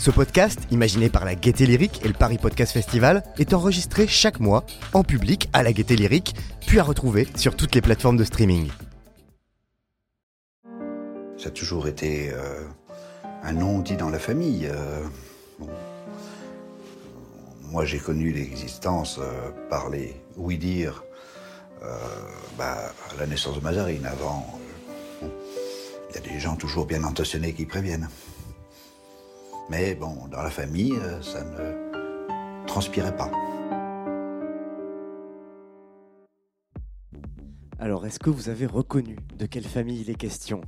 Ce podcast, imaginé par la Gaieté Lyrique et le Paris Podcast Festival, est enregistré chaque mois en public à la Gaieté Lyrique, puis à retrouver sur toutes les plateformes de streaming. Ça a toujours été euh, un nom dit dans la famille. euh. Moi, j'ai connu l'existence euh, par les oui-dire bah, à la naissance de Mazarine. Avant, il y a des gens toujours bien intentionnés qui préviennent. Mais bon, dans la famille, euh, ça ne transpirait pas. Alors, est-ce que vous avez reconnu de quelle famille il est question?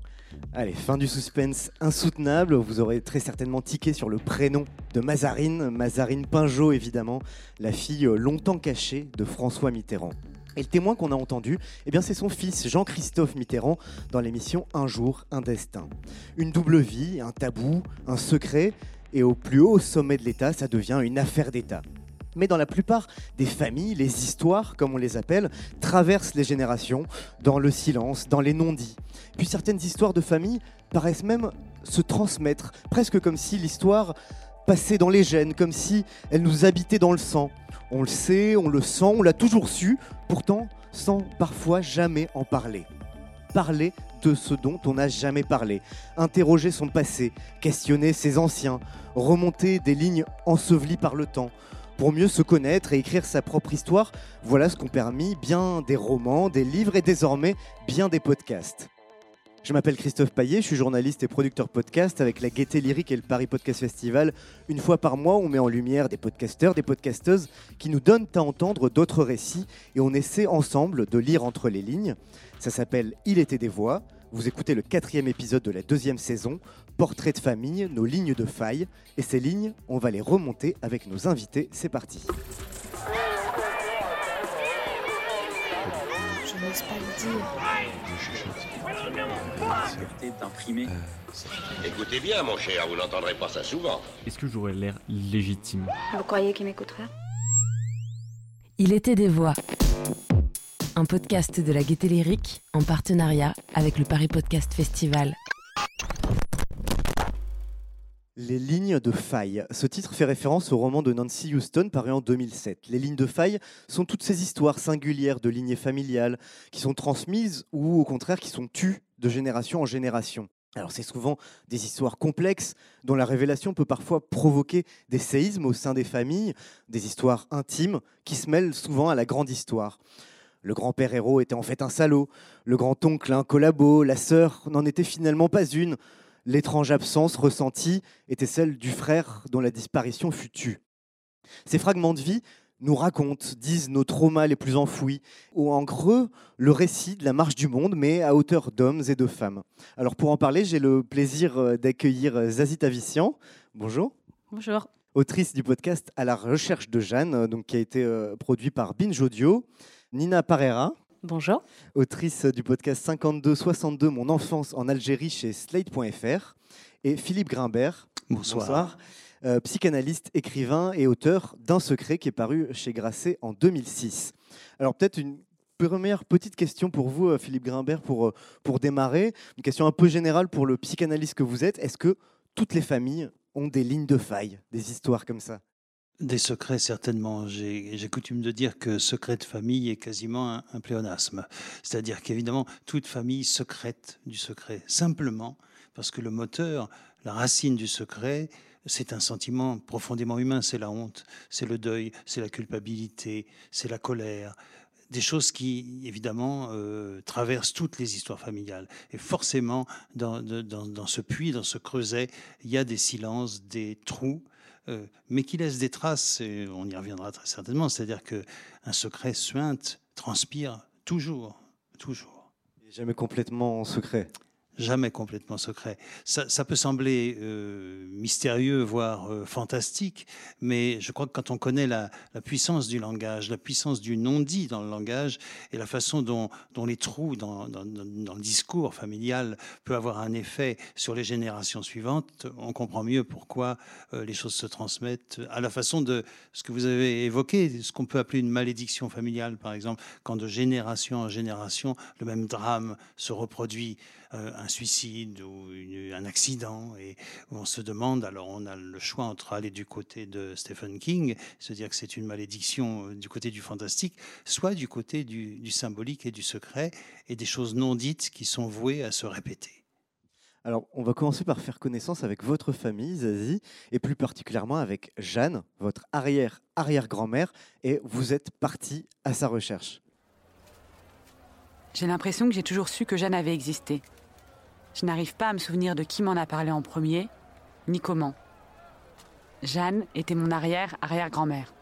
Allez, fin du suspense insoutenable. Vous aurez très certainement tiqué sur le prénom de Mazarine, Mazarine Pinjot évidemment, la fille euh, longtemps cachée de François Mitterrand. Et le témoin qu'on a entendu, eh bien c'est son fils Jean-Christophe Mitterrand dans l'émission Un jour, un destin. Une double vie, un tabou, un secret, et au plus haut sommet de l'État, ça devient une affaire d'État. Mais dans la plupart des familles, les histoires, comme on les appelle, traversent les générations, dans le silence, dans les non-dits. Puis certaines histoires de famille paraissent même se transmettre, presque comme si l'histoire passait dans les gènes, comme si elle nous habitait dans le sang. On le sait, on le sent, on l'a toujours su, pourtant sans parfois jamais en parler. Parler de ce dont on n'a jamais parlé, interroger son passé, questionner ses anciens, remonter des lignes ensevelies par le temps, pour mieux se connaître et écrire sa propre histoire, voilà ce qu'ont permis bien des romans, des livres et désormais bien des podcasts. Je m'appelle Christophe Paillet, je suis journaliste et producteur podcast avec la Gaieté Lyrique et le Paris Podcast Festival. Une fois par mois, on met en lumière des podcasteurs, des podcasteuses qui nous donnent à entendre d'autres récits et on essaie ensemble de lire entre les lignes. Ça s'appelle Il était des voix. Vous écoutez le quatrième épisode de la deuxième saison, Portrait de famille, nos lignes de faille. Et ces lignes, on va les remonter avec nos invités. C'est parti. Je n'ose pas le dire. liberté d'imprimer. Écoutez bien, mon cher, vous n'entendrez pas ça souvent. Est-ce que j'aurais l'air légitime? Vous croyez qu'il m'écouterait Il était des voix. Un podcast de la Gaieté Lyrique en partenariat avec le Paris Podcast Festival. Les lignes de faille. Ce titre fait référence au roman de Nancy Houston paru en 2007. Les lignes de faille sont toutes ces histoires singulières de lignées familiales qui sont transmises ou au contraire qui sont tues de génération en génération. Alors c'est souvent des histoires complexes dont la révélation peut parfois provoquer des séismes au sein des familles, des histoires intimes qui se mêlent souvent à la grande histoire. Le grand-père héros était en fait un salaud, le grand-oncle un collabo, la sœur n'en était finalement pas une, l'étrange absence ressentie était celle du frère dont la disparition fut tue. Ces fragments de vie nous racontent, disent nos traumas les plus enfouis, ou en creux le récit de la marche du monde, mais à hauteur d'hommes et de femmes. Alors pour en parler, j'ai le plaisir euh, d'accueillir euh, Zazie Tavissian. Bonjour. Bonjour. Autrice du podcast À la recherche de Jeanne, euh, donc, qui a été euh, produit par Binge Audio. Nina Parera, Bonjour. autrice du podcast 52-62 Mon enfance en Algérie chez Slate.fr. Et Philippe Grimbert, bonsoir, euh, psychanalyste, écrivain et auteur d'Un secret qui est paru chez Grasset en 2006. Alors peut-être une première petite question pour vous, euh, Philippe Grimbert, pour, euh, pour démarrer. Une question un peu générale pour le psychanalyste que vous êtes. Est-ce que toutes les familles ont des lignes de faille, des histoires comme ça? Des secrets, certainement. J'ai coutume de dire que secret de famille est quasiment un, pléonasme. C'est-à-dire qu'évidemment, toute famille secrète du secret. Simplement parce que le moteur, la racine du secret, c'est un sentiment profondément humain. C'est la honte, c'est le deuil, c'est la culpabilité, c'est la colère. Des choses qui, évidemment, euh, traversent toutes les histoires familiales. Et forcément, dans, ce puits, dans ce creuset, il y a des silences, des trous mais qui laisse des traces, et on y reviendra très certainement, c'est-à-dire que un secret suinte, transpire toujours, toujours. Jamais complètement secret. Jamais complètement secret. Ça, peut sembler euh, mystérieux, voire euh, fantastique, mais je crois que quand on connaît la, puissance du langage, la puissance du non-dit dans le langage et la façon dont, les trous dans, le discours familial peut avoir un effet sur les générations suivantes, on comprend mieux pourquoi euh, les choses se transmettent à la façon de ce que vous avez évoqué, ce qu'on peut appeler une malédiction familiale, par exemple, quand de génération en génération, le même drame se reproduit. Euh, un suicide ou un accident, et on se demande, alors on a le choix entre aller du côté de Stephen King, se dire que c'est une malédiction euh, du côté du fantastique, soit du côté du, symbolique et du secret, et des choses non dites qui sont vouées à se répéter. Alors, on va commencer par faire connaissance avec votre famille, Zazie, et plus particulièrement avec Jeanne, votre arrière-arrière-grand-mère, et vous êtes parti à sa recherche. J'ai l'impression que j'ai toujours su que Jeanne avait existé. Je n'arrive pas à me souvenir de qui m'en a parlé en premier, ni comment. Jeanne était mon arrière-arrière-grand-mère.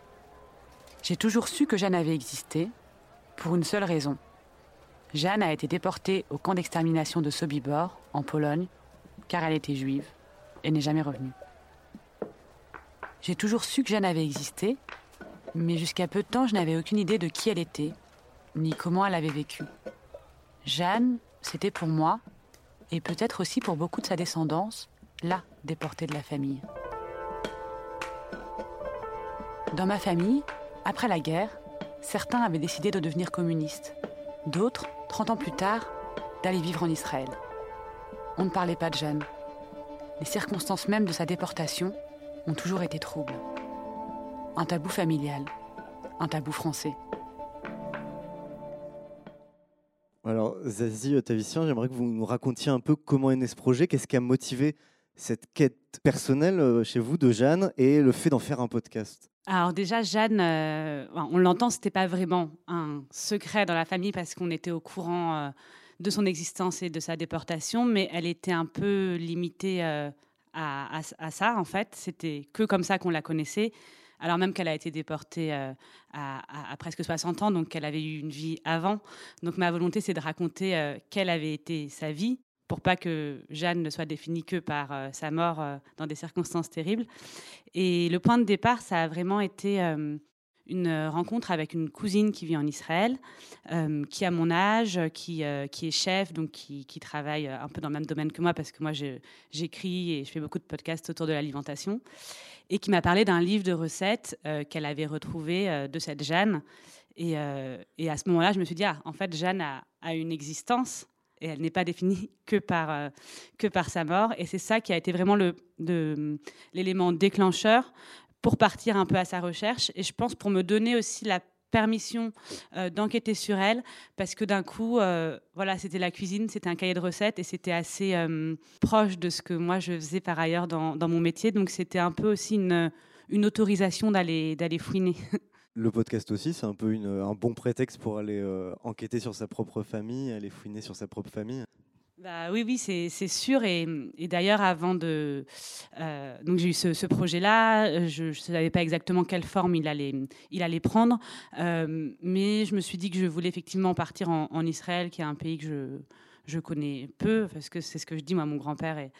J'ai toujours su que Jeanne avait existé, pour une seule raison. Jeanne a été déportée au camp d'extermination de Sobibor, en Pologne, car elle était juive et n'est jamais revenue. J'ai toujours su que Jeanne avait existé, mais jusqu'à peu de temps, je n'avais aucune idée de qui elle était, ni comment elle avait vécu. Jeanne, c'était pour moi et peut-être aussi pour beaucoup de sa descendance, la déportée de la famille. Dans ma famille, après la guerre, certains avaient décidé de devenir communistes. D'autres, 30 ans plus tard, d'aller vivre en Israël. On ne parlait pas de Jeanne. Les circonstances même de sa déportation ont toujours été troubles. Un tabou familial, un tabou français. Alors, Zazie Otavician, j'aimerais que vous nous racontiez un peu comment est né ce projet, qu'est-ce qui a motivé cette quête personnelle euh, chez vous de Jeanne et le fait d'en faire un podcast? Alors déjà, Jeanne, euh, on l'entend, c'était pas vraiment un secret dans la famille parce qu'on était au courant euh, de son existence et de sa déportation, mais elle était un peu limitée à, ça en fait. C'était que comme ça qu'on la connaissait alors même qu'elle a été déportée euh, à, presque 60 ans, donc qu'elle avait eu une vie avant. Donc ma volonté, c'est de raconter euh, quelle avait été sa vie, pour pas que Jeanne ne soit définie que par euh, sa mort dans des circonstances terribles. Et le point de départ, ça a vraiment été une rencontre avec une cousine qui vit en Israël, qui a mon âge, qui, qui est chef, donc qui, qui, travaille un peu dans le même domaine que moi, parce que moi j'écris et je fais beaucoup de podcasts autour de l'alimentation et qui m'a parlé d'un livre de recettes euh, qu'elle avait retrouvé euh, de cette Jeanne. Et, euh, et à ce moment-là, je me suis dit, ah, en fait, Jeanne a, a une existence et elle n'est pas définie que par, que par sa mort. Et c'est ça qui a été vraiment l'élément déclencheur pour partir un peu à sa recherche. Et je pense pour me donner aussi la permission euh, d'enquêter sur elle parce que d'un coup, euh, voilà, c'était la cuisine, c'était un cahier de recettes et c'était assez euh, proche de ce que moi je faisais par ailleurs dans, mon métier. Donc c'était un peu aussi une, autorisation d'aller d'aller fouiner. Le podcast aussi, c'est un peu un bon prétexte pour aller enquêter sur sa propre famille, aller fouiner sur sa propre famille. Bah, oui, oui, c'est sûr. Et, d'ailleurs, avant de. Euh, donc, j'ai eu ce, projet-là. Je ne savais pas exactement quelle forme il allait, prendre. Euh, mais je me suis dit que je voulais effectivement partir en Israël, qui est un pays que je je connais peu, parce que c'est ce que je dis, moi, mon grand-père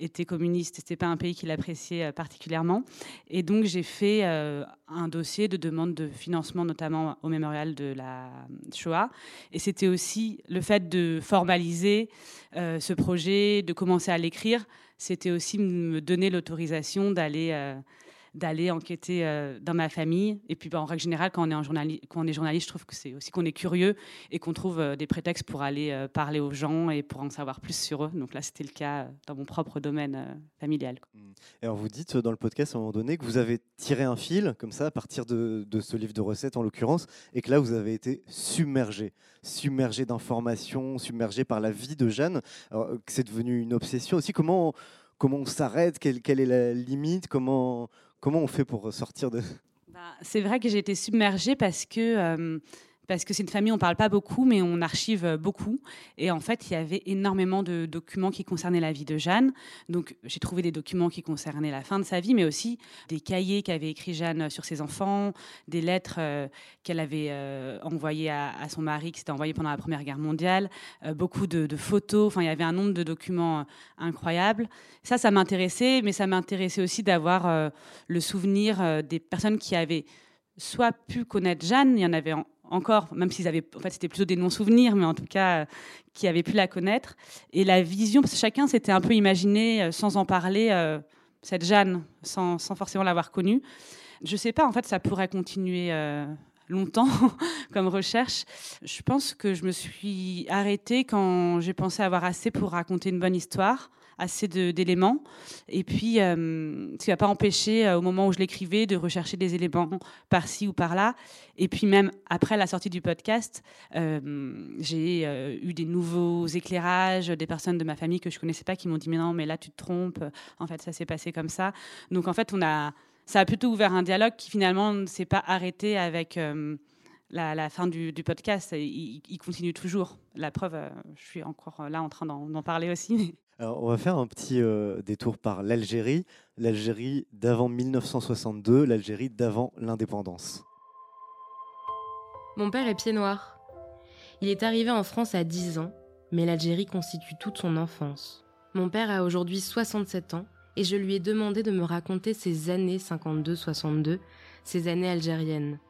était communiste, c'était pas un pays qu'il appréciait euh, particulièrement. Et donc, j'ai fait euh, un dossier de demande de financement, notamment au mémorial de la Shoah. Et c'était aussi le fait de formaliser euh, ce projet, de commencer à l'écrire, c'était aussi me donner l'autorisation d'aller d'aller enquêter euh, dans ma famille. Et puis, bah, en règle générale, quand on est, en quand on est journaliste, je trouve que c'est aussi qu'on est curieux et qu'on trouve euh, des prétextes pour aller euh, parler aux gens et pour en savoir plus sur eux. Donc là, c'était le cas dans mon propre domaine familial. Mmh. Et alors, vous dites dans le podcast à un moment donné que vous avez tiré un fil, comme ça, à partir de, ce livre de recettes en l'occurrence, et que là, vous avez été submergé, submergé d'informations, submergé par la vie de Jeanne. C'est devenu une obsession aussi. Comment comment on s'arrête? Quelle, quelle, est la limite? Comment Comment on fait pour sortir de... Bah, c'est vrai que j'ai été submergée parce que, euh, parce que c'est une famille, on ne parle pas beaucoup, mais on archive euh, beaucoup. Et en fait, il y avait énormément de documents qui concernaient la vie de Jeanne. Donc, j'ai trouvé des documents qui concernaient la fin de sa vie, mais aussi des cahiers qu'avait écrit Jeanne sur ses enfants, des lettres euh, qu'elle avait euh, envoyées à, son mari, qui s'était envoyé pendant la Première Guerre mondiale, beaucoup de, photos. Enfin, il y avait un nombre de documents incroyables. Ça, ça m'intéressait, mais ça m'intéressait aussi d'avoir le souvenir des personnes qui avaient soit pu connaître Jeanne, il y en avait encore, même s'ils avaient, en fait, c'était plutôt des non-souvenirs, mais en tout cas, euh, qui avaient pu la connaître. Et la vision, parce que chacun s'était un peu imaginé, euh, sans en parler, euh, cette Jeanne, sans, sans forcément l'avoir connue. Je sais pas, en fait, ça pourrait continuer longtemps comme recherche. Je pense que je me suis arrêtée quand j'ai pensé avoir assez pour raconter une bonne histoire assez d'éléments. Et puis, euh, ça n'a pas empêché, euh, au moment où je l'écrivais, de rechercher des éléments par-ci ou par-là. Et puis, même après la sortie du podcast, euh, j'ai eu des nouveaux éclairages, des personnes de ma famille que je connaissais pas qui m'ont dit Mais non, mais là, tu te trompes. En fait, ça s'est passé comme ça. Donc, en fait, on a, ça a plutôt ouvert un dialogue qui finalement ne s'est pas arrêté avec. La, fin du, podcast, il, continue toujours. La preuve, je suis encore là en train d'en parler aussi. Alors, on va faire un petit euh, détour par l'Algérie, l'Algérie d'avant 1962, l'Algérie d'avant l'indépendance. Mon père est pied noir. Il est arrivé en France à 10 ans, mais l'Algérie constitue toute son enfance. Mon père a aujourd'hui 67 ans et je lui ai demandé de me raconter ses années 52-62, ses années algériennes.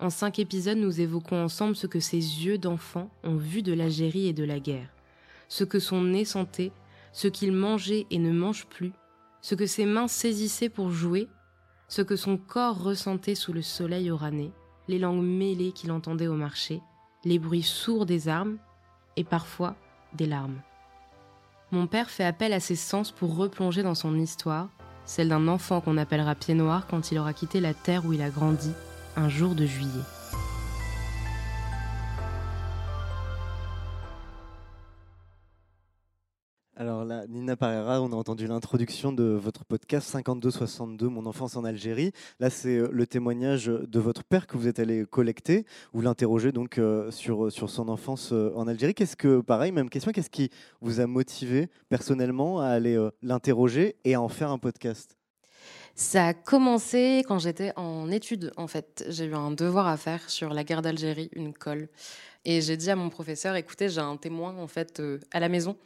En cinq épisodes, nous évoquons ensemble ce que ses yeux d'enfant ont vu de l'Algérie et de la guerre, ce que son nez sentait ce qu'il mangeait et ne mange plus, ce que ses mains saisissaient pour jouer, ce que son corps ressentait sous le soleil orané, les langues mêlées qu'il entendait au marché, les bruits sourds des armes et parfois des larmes. Mon père fait appel à ses sens pour replonger dans son histoire, celle d'un enfant qu'on appellera pied noir quand il aura quitté la terre où il a grandi un jour de juillet. Alors là, Nina Parera, on a entendu l'introduction de votre podcast 52-62, Mon enfance en Algérie. Là, c'est euh, le témoignage de votre père que vous êtes allé collecter. Vous l'interrogez donc euh, sur, sur son enfance euh, en Algérie. Qu'est-ce que, pareil, même question, qu'est-ce qui vous a motivé personnellement à aller l'interroger et à en faire un podcast? Ça a commencé quand j'étais en études, en fait. J'ai eu un devoir à faire sur la guerre d'Algérie, une colle. Et j'ai dit à mon professeur, écoutez, j'ai un témoin, en fait, à la maison.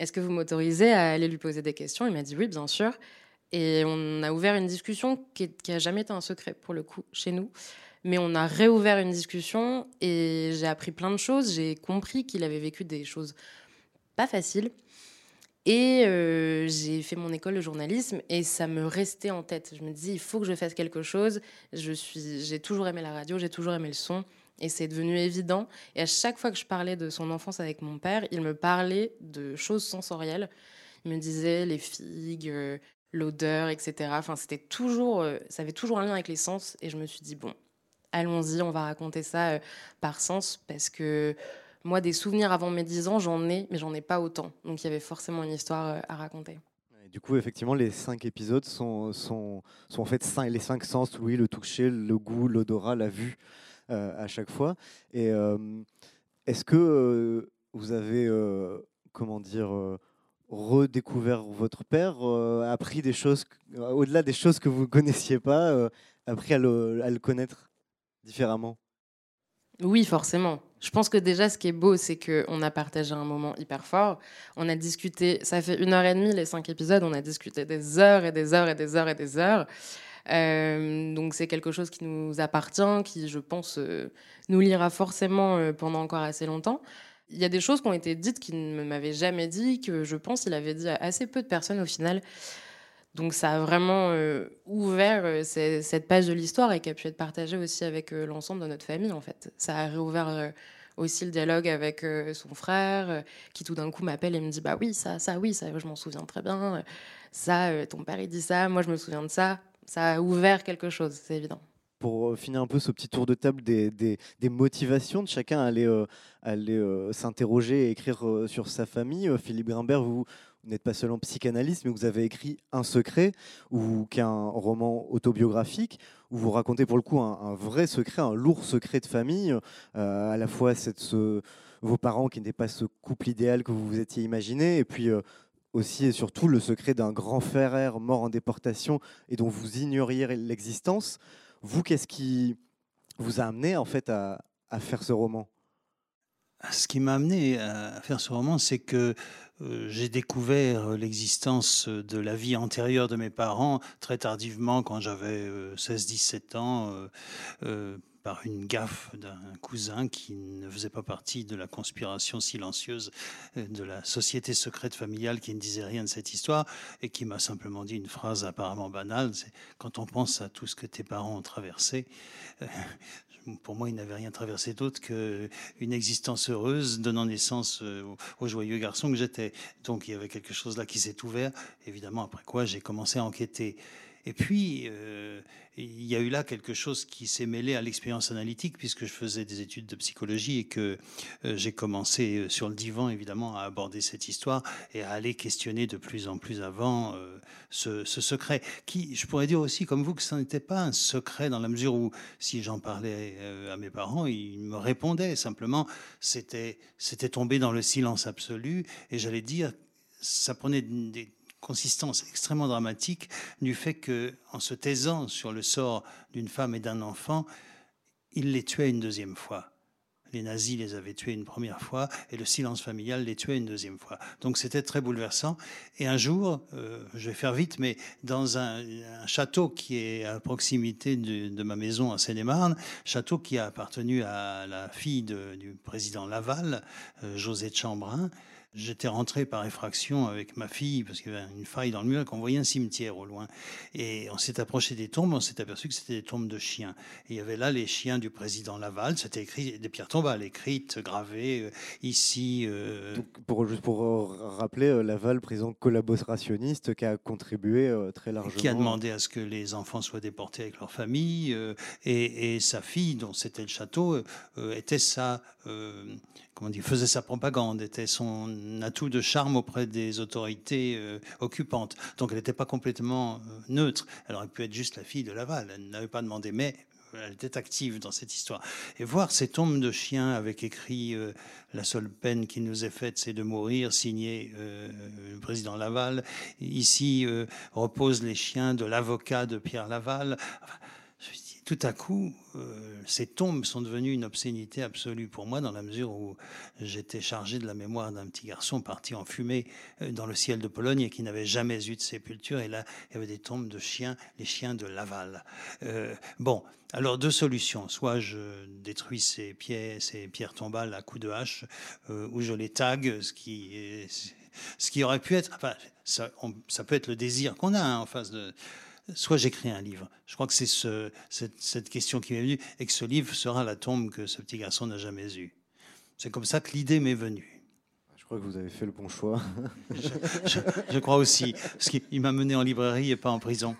Est-ce que vous m'autorisez à aller lui poser des questions? Il m'a dit oui, bien sûr. Et on a ouvert une discussion qui n'a jamais été un secret pour le coup chez nous. Mais on a réouvert une discussion et j'ai appris plein de choses. J'ai compris qu'il avait vécu des choses pas faciles. Et euh, j'ai fait mon école de journalisme et ça me restait en tête. Je me dis, il faut que je fasse quelque chose. Je suis, j'ai toujours aimé la radio, j'ai toujours aimé le son. Et c'est devenu évident. Et à chaque fois que je parlais de son enfance avec mon père, il me parlait de choses sensorielles. Il me disait les figues, euh, l'odeur, etc. Enfin, c'était toujours, euh, ça avait toujours un lien avec les sens. Et je me suis dit bon, allons-y, on va raconter ça euh, par sens parce que moi, des souvenirs avant mes 10 ans, j'en ai, mais j'en ai pas autant. Donc il y avait forcément une histoire à raconter. du coup, effectivement, les cinq épisodes sont, en fait les cinq sens, oui, le toucher, le goût, l'odorat, la vue. Euh, à chaque fois. Et euh, est-ce que euh, vous avez, comment dire, redécouvert votre père, appris des choses, au-delà des choses que vous ne connaissiez pas, appris à le, connaître différemment? Oui, forcément. Je pense que déjà, ce qui est beau, c'est qu'on a partagé un moment hyper fort. On a discuté, ça fait une heure et demie, les cinq épisodes, on a discuté des heures et des heures et des heures et des heures. Donc c'est quelque chose qui nous appartient, qui, je pense, euh, nous lira forcément euh, pendant encore assez longtemps. Il y a des choses qui ont été dites qu'il ne m'avait jamais dit, que je pense qu'il avait dit à assez peu de personnes au final. Donc ça a vraiment ouvert cette page de l'histoire et qui a pu être partagée aussi avec l'ensemble de notre famille en fait. Ça a réouvert aussi le dialogue avec son frère qui tout d'un coup m'appelle et me dit bah oui ça ça oui ça je m'en souviens très bien ça ton père il dit ça moi je me souviens de ça ça a ouvert quelque chose, c'est évident. Pour euh, finir un peu ce petit tour de table des, motivations de chacun à aller, euh, euh, s'interroger et écrire sur sa famille, Philippe Grimbert, vous, n'êtes pas seulement psychanalyste, mais vous avez écrit Un secret, ou, qui est un roman autobiographique, où vous racontez pour le coup un, vrai secret, un lourd secret de famille, à la fois cette, ce, vos parents qui n'étaient pas ce couple idéal que vous vous étiez imaginé, et puis aussi et surtout le secret d'un grand frère mort en déportation et dont vous ignoriez l'existence. Vous, qu'est-ce qui vous a amené en fait à, faire ce roman? Ce qui m'a amené à faire ce roman, c'est que euh, j'ai découvert l'existence de la vie antérieure de mes parents très tardivement, quand j'avais 16-17 euh, ans, euh, par une gaffe d'un cousin qui ne faisait pas partie de la conspiration silencieuse de la société secrète familiale qui ne disait rien de cette histoire et qui m'a simplement dit une phrase apparemment banale, c'est quand on pense à tout ce que tes parents ont traversé, pour moi, il n'avait rien traversé d'autre qu'une existence heureuse, donnant naissance euh, au, joyeux garçon que j'étais. Donc il y avait quelque chose là qui s'est ouvert. Évidemment, après quoi, j'ai commencé à enquêter. Et puis, euh, il y a eu là quelque chose qui s'est mêlé à l'expérience analytique, puisque je faisais des études de psychologie et que euh, j'ai commencé euh, sur le divan, évidemment, à aborder cette histoire et à aller questionner de plus en plus avant ce, secret, qui, je pourrais dire aussi, comme vous, que ce n'était pas un secret dans la mesure où, si j'en parlais à mes parents, ils me répondaient. Simplement, c'était tombé dans le silence absolu, et j'allais dire, ça prenait des consistance extrêmement dramatique du fait que, en se taisant sur le sort d'une femme et d'un enfant, il les tuait une deuxième fois. Les nazis les avaient tués une première fois et le silence familial les tuait une deuxième fois. Donc c'était très bouleversant. Et un jour, euh, je vais faire vite, mais dans un, château qui est à proximité de, ma maison à Seine-et-Marne, château qui a appartenu à la fille du président Laval, euh, José Chambrin, J'étais rentré par effraction avec ma fille, parce qu'il y avait une faille dans le mur, qu'on voyait un cimetière au loin. Et on s'est approché des tombes, on s'est aperçu que c'était des tombes de chiens. Et il y avait là les chiens du président Laval, c'était écrit, des pierres tombales écrites, gravées, euh, ici. Euh, pour, juste pour euh, rappeler, Laval, président collaborationniste, qui a contribué très largement. Qui a demandé à ce que les enfants soient déportés avec leur famille. Et, et, sa fille, dont c'était le château, était sa comment dire, faisait sa propagande, était son atout de charme auprès des autorités euh, occupantes. Donc elle n'était pas complètement euh, neutre. Elle aurait pu être juste la fille de Laval. Elle n'avait pas demandé, mais elle était active dans cette histoire. Et voir ces tombes de chiens avec écrit euh, La seule peine qui nous est faite, c'est de mourir, signé le président Laval. Ici reposent les chiens de l'avocat de Pierre Laval tout à coup, euh, ces tombes sont devenues une obscénité absolue pour moi, dans la mesure où j'étais chargé de la mémoire d'un petit garçon parti en fumée euh, dans le ciel de Pologne et qui n'avait jamais eu de sépulture. Et là, il y avait des tombes de chiens, les chiens de Laval. Euh, bon, alors deux solutions. Soit je détruis ces pierres, ces pierres tombales à coups de hache, ou je les tag, ce qui, ce qui aurait pu être. Enfin, ça, ça peut être le désir qu'on a hein, en face de soit j'écris un livre. Je crois que c'est ce, cette, question qui m'est venue et que ce livre sera la tombe que ce petit garçon n'a jamais eue. C'est comme ça que l'idée m'est venue. Je crois que vous avez fait le bon choix. je, crois aussi, parce qu'il m'a mené en librairie et pas en prison.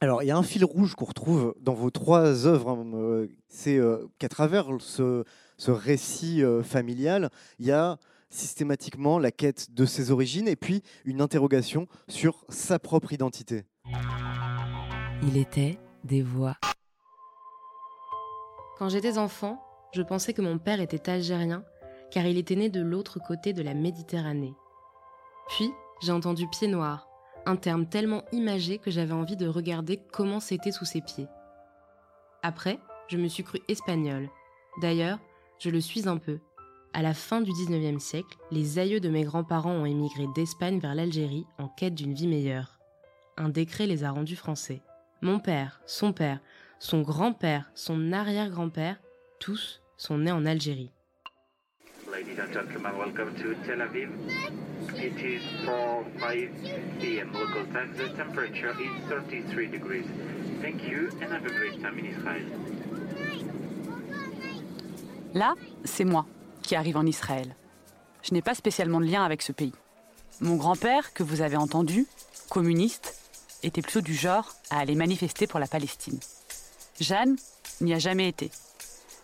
Alors, il y a un fil rouge qu'on retrouve dans vos trois œuvres. Hein, euh, c'est euh, qu'à travers ce, ce récit euh, familial, il y a systématiquement la quête de ses origines et puis une interrogation sur sa propre identité. Il était des voix. Quand j'étais enfant, je pensais que mon père était algérien car il était né de l'autre côté de la Méditerranée. Puis, j'ai entendu pied noir, un terme tellement imagé que j'avais envie de regarder comment c'était sous ses pieds. Après, je me suis cru espagnole. D'ailleurs, je le suis un peu. À la fin du 19e siècle, les aïeux de mes grands-parents ont émigré d'Espagne vers l'Algérie en quête d'une vie meilleure. Un décret les a rendus français. Mon père, son père, son grand-père, son arrière-grand-père, tous sont nés en Algérie. Ladies and gentlemen, welcome to Tel Aviv. It is 5 p.m. local time. The temperature is 33 degrees. Thank you and have a great time in Israel. Là, c'est moi qui arrive en Israël. Je n'ai pas spécialement de lien avec ce pays. Mon grand-père, que vous avez entendu, communiste, était plutôt du genre à aller manifester pour la Palestine. Jeanne n'y a jamais été.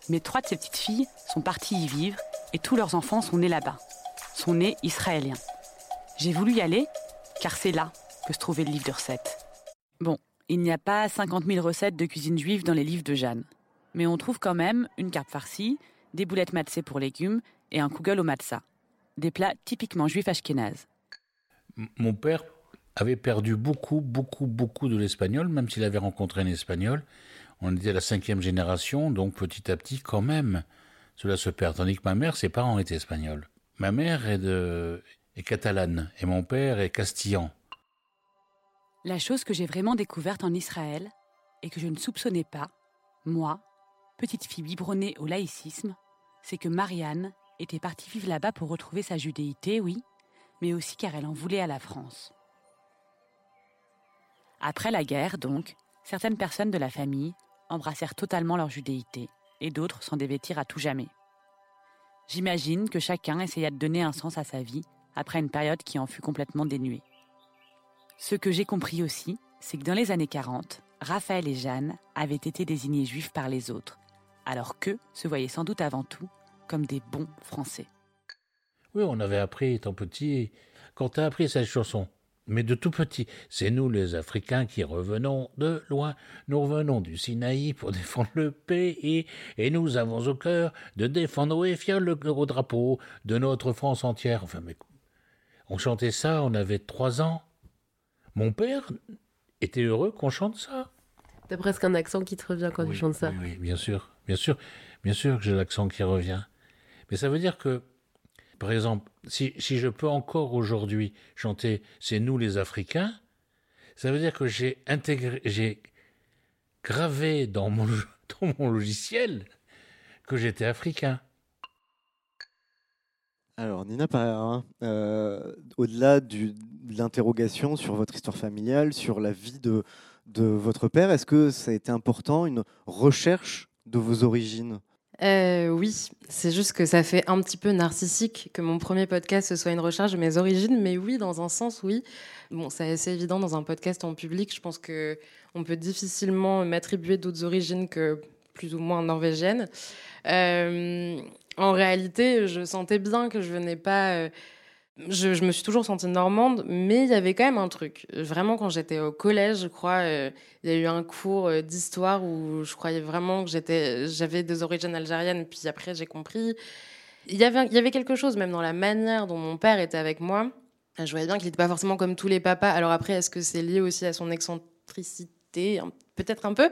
Mais trois de ses petites filles sont parties y vivre et tous leurs enfants sont nés là-bas. sont nés israéliens. J'ai voulu y aller, car c'est là que se trouvait le livre de recettes. Bon, il n'y a pas 50 000 recettes de cuisine juive dans les livres de Jeanne. Mais on trouve quand même une carte farcie, des boulettes matzées pour légumes et un kugel au matzah. Des plats typiquement juifs ashkénazes. Mon père avait perdu beaucoup, beaucoup, beaucoup de l'espagnol, même s'il avait rencontré un espagnol. On était la cinquième génération, donc petit à petit, quand même, cela se perd. Tandis que ma mère, ses parents étaient espagnols. Ma mère est, de, est catalane et mon père est castillan. La chose que j'ai vraiment découverte en Israël et que je ne soupçonnais pas, moi, petite fille biberonnée au laïcisme, c'est que Marianne était partie vivre là-bas pour retrouver sa judéité, oui, mais aussi car elle en voulait à la France. Après la guerre, donc, certaines personnes de la famille embrassèrent totalement leur judéité et d'autres s'en dévêtirent à tout jamais. J'imagine que chacun essaya de donner un sens à sa vie après une période qui en fut complètement dénuée. Ce que j'ai compris aussi, c'est que dans les années 40, Raphaël et Jeanne avaient été désignés juifs par les autres, alors qu'eux se voyaient sans doute avant tout comme des bons Français. Oui, on avait appris étant petit. Quand as appris cette chanson, mais de tout petit. C'est nous les Africains qui revenons de loin. Nous revenons du Sinaï pour défendre le pays, et nous avons au cœur de défendre et fier le gros drapeau de notre France entière. Enfin, mais on chantait ça, on avait trois ans. Mon père était heureux qu'on chante ça. T'as presque un accent qui te revient quand tu chantes ça. Oui, oui, bien sûr, bien sûr, bien sûr que j'ai l'accent qui revient. Mais ça veut dire que par exemple, si, si je peux encore aujourd'hui chanter C'est nous les Africains, ça veut dire que j'ai intégré, j'ai gravé dans mon, dans mon logiciel que j'étais africain. Alors, Nina euh, au-delà de l'interrogation sur votre histoire familiale, sur la vie de, de votre père, est-ce que ça a été important, une recherche de vos origines? Euh, oui, c'est juste que ça fait un petit peu narcissique que mon premier podcast soit une recherche de mes origines, mais oui, dans un sens, oui. Bon, c'est assez évident dans un podcast en public. Je pense que on peut difficilement m'attribuer d'autres origines que plus ou moins norvégiennes. Euh, en réalité, je sentais bien que je venais pas. Euh, je, me suis toujours sentie normande, mais il y avait quand même un truc. Vraiment, quand j'étais au collège, je crois, euh, il y a eu un cours euh, d'histoire où je croyais vraiment que j'avais des origines algériennes, puis après j'ai compris. Il y, avait, quelque chose même dans la manière dont mon père était avec moi. Je voyais bien qu'il n'était pas forcément comme tous les papas. Alors après, est-ce que c'est lié aussi à son excentricité? Peut-être un peu.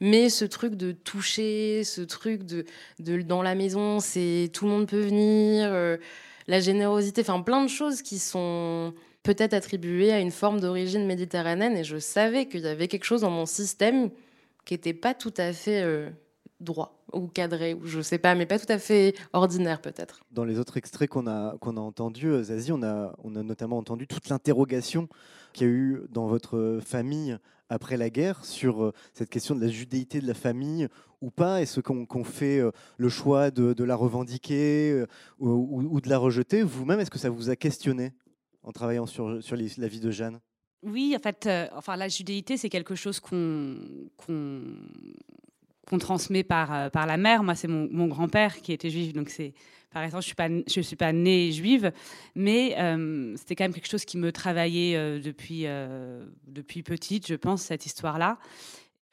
Mais ce truc de toucher, ce truc de, de dans la maison, c'est tout le monde peut venir. Euh, la générosité, enfin plein de choses qui sont peut-être attribuées à une forme d'origine méditerranéenne. Et je savais qu'il y avait quelque chose dans mon système qui n'était pas tout à fait euh, droit ou cadré, ou je sais pas, mais pas tout à fait ordinaire peut-être. Dans les autres extraits qu'on a, qu'on a entendus, euh, Zazie, on a, on a notamment entendu toute l'interrogation qu'il y a eu dans votre famille après la guerre sur euh, cette question de la judéité de la famille ou pas. Est-ce qu'on fait euh, le choix de, la revendiquer ou, de la rejeter Vous-même, est-ce que ça vous a questionné en travaillant sur, sur la vie de Jeanne? Oui, en fait, enfin, la judéité, c'est quelque chose qu'on qu'on transmet par, par la mère. Moi, c'est mon, mon grand-père qui était juif, donc c'est par exemple, je ne suis, suis, pas née juive, mais euh, c'était quand même quelque chose qui me travaillait euh, depuis, euh, depuis petite, je pense, cette histoire-là.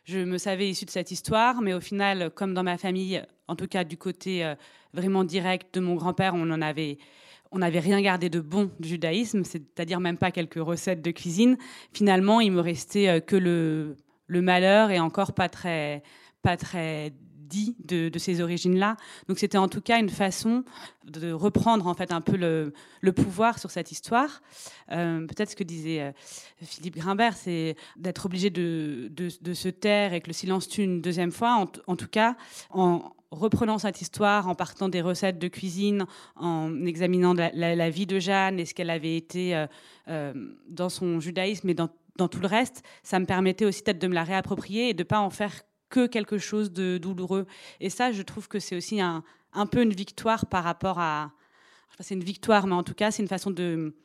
Je me savais issue de cette histoire, mais au final, comme dans ma famille, en tout cas du côté vraiment direct de mon grand-père, on en on n'avait rien gardé de bon du judaïsme, c'est-à-dire même pas quelques recettes de cuisine. Finalement, il me restait que le, le malheur et encore pas très, pas très dit de, ces origines-là. Donc c'était en tout cas une façon de reprendre en fait un peu le, pouvoir sur cette histoire. Euh, peut-être ce que disait euh, Philippe Grimbert, c'est d'être obligé de, de, se taire et que le silence tue une deuxième fois. En, tout cas, en reprenant cette histoire, en partant des recettes de cuisine, en examinant la, vie de Jeanne et ce qu'elle avait été euh, dans son judaïsme et dans dans tout le reste, ça me permettait aussi peut-être de me la réapproprier et de pas en faire que quelque chose de douloureux. Et ça, je trouve que c'est aussi un, un, peu une victoire par rapport à... c'est une victoire, mais en tout cas, c'est une façon de,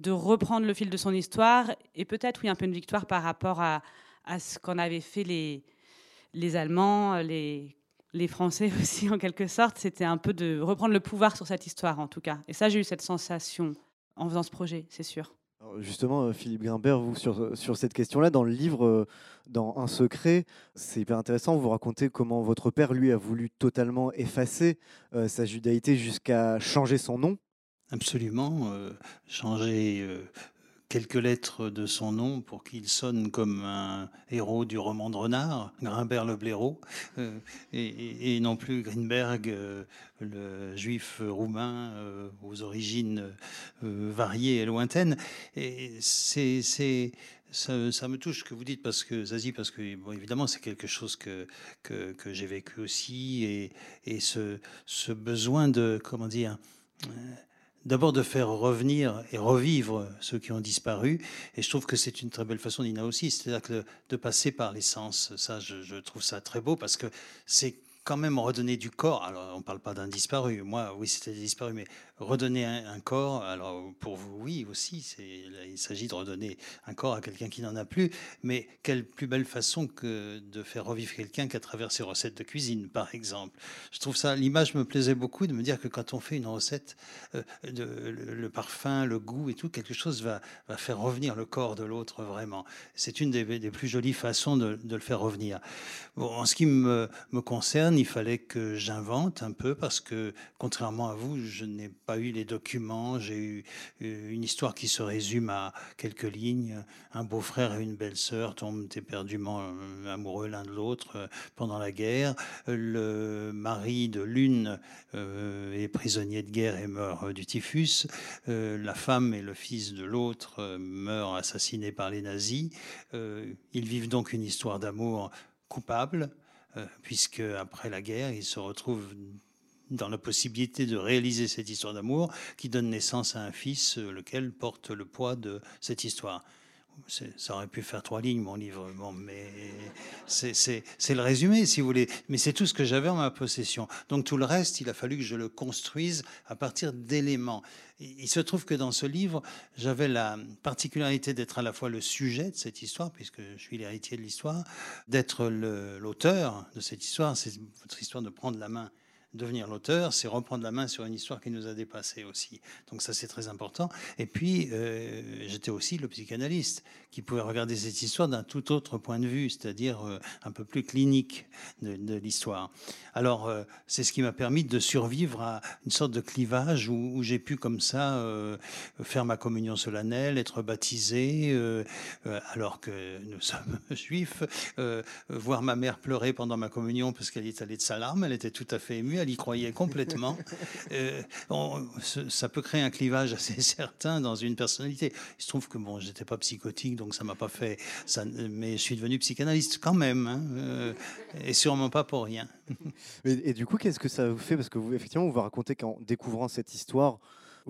de reprendre le fil de son histoire. Et peut-être, oui, un peu une victoire par rapport à, à ce qu'en avaient fait les, les Allemands, les, les Français aussi, en quelque sorte, c'était un peu de reprendre le pouvoir sur cette histoire, en tout cas. Et ça, j'ai eu cette sensation en faisant ce projet, c'est sûr. Justement, euh, Philippe Grimbert, vous, sur, sur cette question-là, dans le livre, euh, dans Un secret, c'est hyper intéressant. Vous racontez comment votre père, lui, a voulu totalement effacer euh, sa judaïté jusqu'à changer son nom. Absolument, changer quelques lettres de son nom pour qu'il sonne comme un héros du roman de Renard, Grimbert le blaireau, euh, et, non plus Greenberg, euh, le juif roumain euh, aux origines variées et lointaines. Et c'est, ça, me touche que vous dites parce que Zazie, parce que bon, évidemment c'est quelque chose que, que, que j'ai vécu aussi et, et ce, ce besoin de comment dire d'abord de faire revenir et revivre ceux qui ont disparu. Et je trouve que c'est une très belle façon, Nina aussi, c'est-à-dire de passer par l'essence. Ça, je, je, trouve ça très beau parce que c'est quand même redonner du corps. Alors, on ne parle pas d'un disparu. Moi, oui, c'était disparu, mais redonner un, corps, alors pour vous, oui, aussi, il s'agit de redonner un corps à quelqu'un qui n'en a plus. Mais quelle plus belle façon que de faire revivre quelqu'un qu'à travers ses recettes de cuisine, par exemple. Je trouve ça, l'image me plaisait beaucoup de me dire que quand on fait une recette, euh, le, parfum, le goût et tout, quelque chose va, faire revenir le corps de l'autre vraiment. C'est une des, plus jolies façons de, le faire revenir. Bon, en ce qui me concerne, il fallait que j'invente un peu parce que, contrairement à vous, je n'ai pas eu les documents, j'ai eu euh, une histoire qui se résume à quelques lignes. Un beau-frère et une belle-sœur tombent éperdument euh, amoureux l'un de l'autre euh, pendant la guerre. Le mari de l'une est prisonnier de guerre et meurt du typhus. La femme et le fils de l'autre meurent assassinés par les nazis. Ils vivent donc une histoire d'amour coupable, puisque après la guerre, ils se retrouvent dans la possibilité de réaliser cette histoire d'amour qui donne naissance à un fils, euh, lequel porte le poids de cette histoire. Ça aurait pu faire trois lignes, mon livre, bon, mais c'est le résumé, si vous voulez. Mais c'est tout ce que j'avais en ma possession. Donc tout le reste, il a fallu que je le construise à partir d'éléments. Il se trouve que dans ce livre, j'avais la particularité d'être à la fois le sujet de cette histoire, puisque je suis l'héritier de l'histoire, d'être l'auteur de cette histoire. C'est votre histoire de prendre la main devenir l'auteur, c'est reprendre la main sur une histoire qui nous a dépassé aussi. Donc ça, c'est très important. Et puis, euh, j'étais aussi le psychanalyste qui pouvait regarder cette histoire d'un tout autre point de vue, c'est-à-dire euh, un peu plus clinique de, l'histoire. Alors, euh, c'est ce qui m'a permis de survivre à une sorte de clivage où, j'ai pu comme ça faire ma communion solennelle, être baptisé, alors que nous sommes juifs, voir ma mère pleurer pendant ma communion parce qu'elle est allée de sa larme, elle était tout à fait émue elle y croyait complètement. Euh, ça peut créer un clivage assez certain dans une personnalité. Il se trouve que bon, j'étais pas psychotique, donc ça m'a pas fait. Ça, mais je suis devenu psychanalyste quand même, hein, euh, et sûrement pas pour rien. Et, et du coup, qu'est-ce que ça vous fait? Parce que vous, effectivement, vous vous racontez qu'en découvrant cette histoire,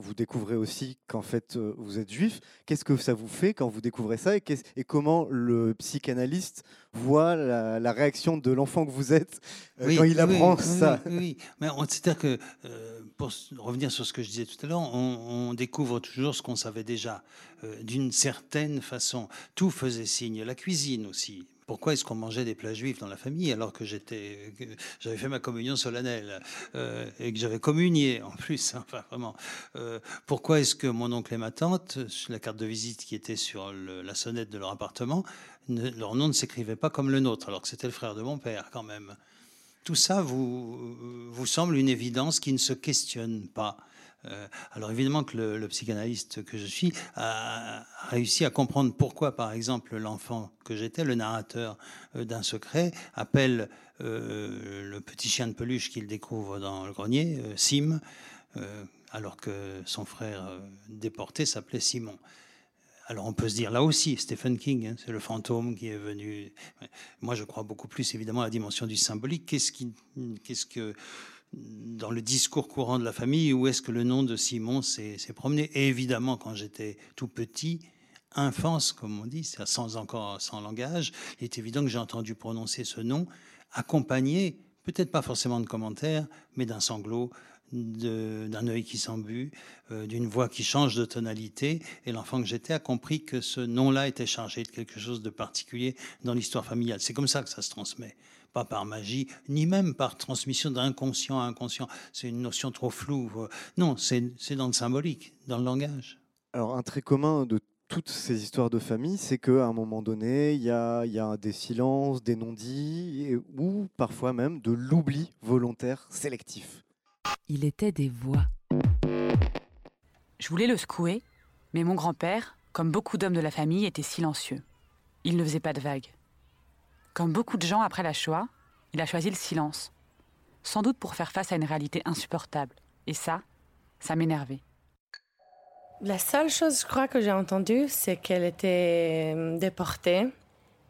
vous découvrez aussi qu'en fait euh, vous êtes juif. Qu'est-ce que ça vous fait quand vous découvrez ça et, et comment le psychanalyste voit la, réaction de l'enfant que vous êtes euh, quand il apprend ça? Oui, mais c'est-à-dire que euh, pour revenir sur ce que je disais tout à l'heure, on, découvre toujours ce qu'on savait déjà d'une certaine façon. Tout faisait signe, la cuisine aussi pourquoi est-ce qu'on mangeait des plats juifs dans la famille alors que j'avais fait ma communion solennelle euh, et que j'avais communié en plus, hein, enfin vraiment. Euh, pourquoi est-ce que mon oncle et ma tante, la carte de visite qui était sur la sonnette de leur appartement, leur nom ne s'écrivait pas comme le nôtre alors que c'était le frère de mon père quand même? Tout ça vous semble une évidence qui ne se questionne pas. Euh, alors évidemment que le, psychanalyste que je suis a réussi à comprendre pourquoi, par exemple, l'enfant que j'étais, le narrateur euh, d'un secret, appelle euh, le petit chien de peluche qu'il découvre dans le grenier, Sim, alors que son frère déporté s'appelait Simon. Alors on peut se dire là aussi, Stephen King, hein, c'est le fantôme qui est venu. Moi, je crois beaucoup plus évidemment à la dimension du symbolique. Qu'est-ce qui, qu'est-ce que dans le discours courant de la famille, où est-ce que le nom de Simon s'est promené Et évidemment, quand j'étais tout petit, infance, comme on dit, sans encore sans langage, il est évident que j'ai entendu prononcer ce nom, accompagné, peut-être pas forcément de commentaires, mais d'un sanglot, d'un œil qui s'embue, euh, d'une voix qui change de tonalité. Et l'enfant que j'étais a compris que ce nom-là était chargé de quelque chose de particulier dans l'histoire familiale. C'est comme ça que ça se transmet pas par magie, ni même par transmission d'inconscient à inconscient. C'est une notion trop floue. Non, c'est dans le symbolique, dans le langage. Alors, un trait commun de toutes ces histoires de famille, c'est qu'à un moment donné, il y a, y a, des silences, des non-dits, ou parfois même de l'oubli volontaire sélectif. Il était des voix. Je voulais le secouer, mais mon grand-père, comme beaucoup d'hommes de la famille, était silencieux. Il ne faisait pas de vagues. Comme beaucoup de gens après la Shoah, il a choisi le silence. Sans doute pour faire face à une réalité insupportable. Et ça, ça m'énervait. La seule chose, je crois, que j'ai entendue, c'est qu'elle était euh, déportée.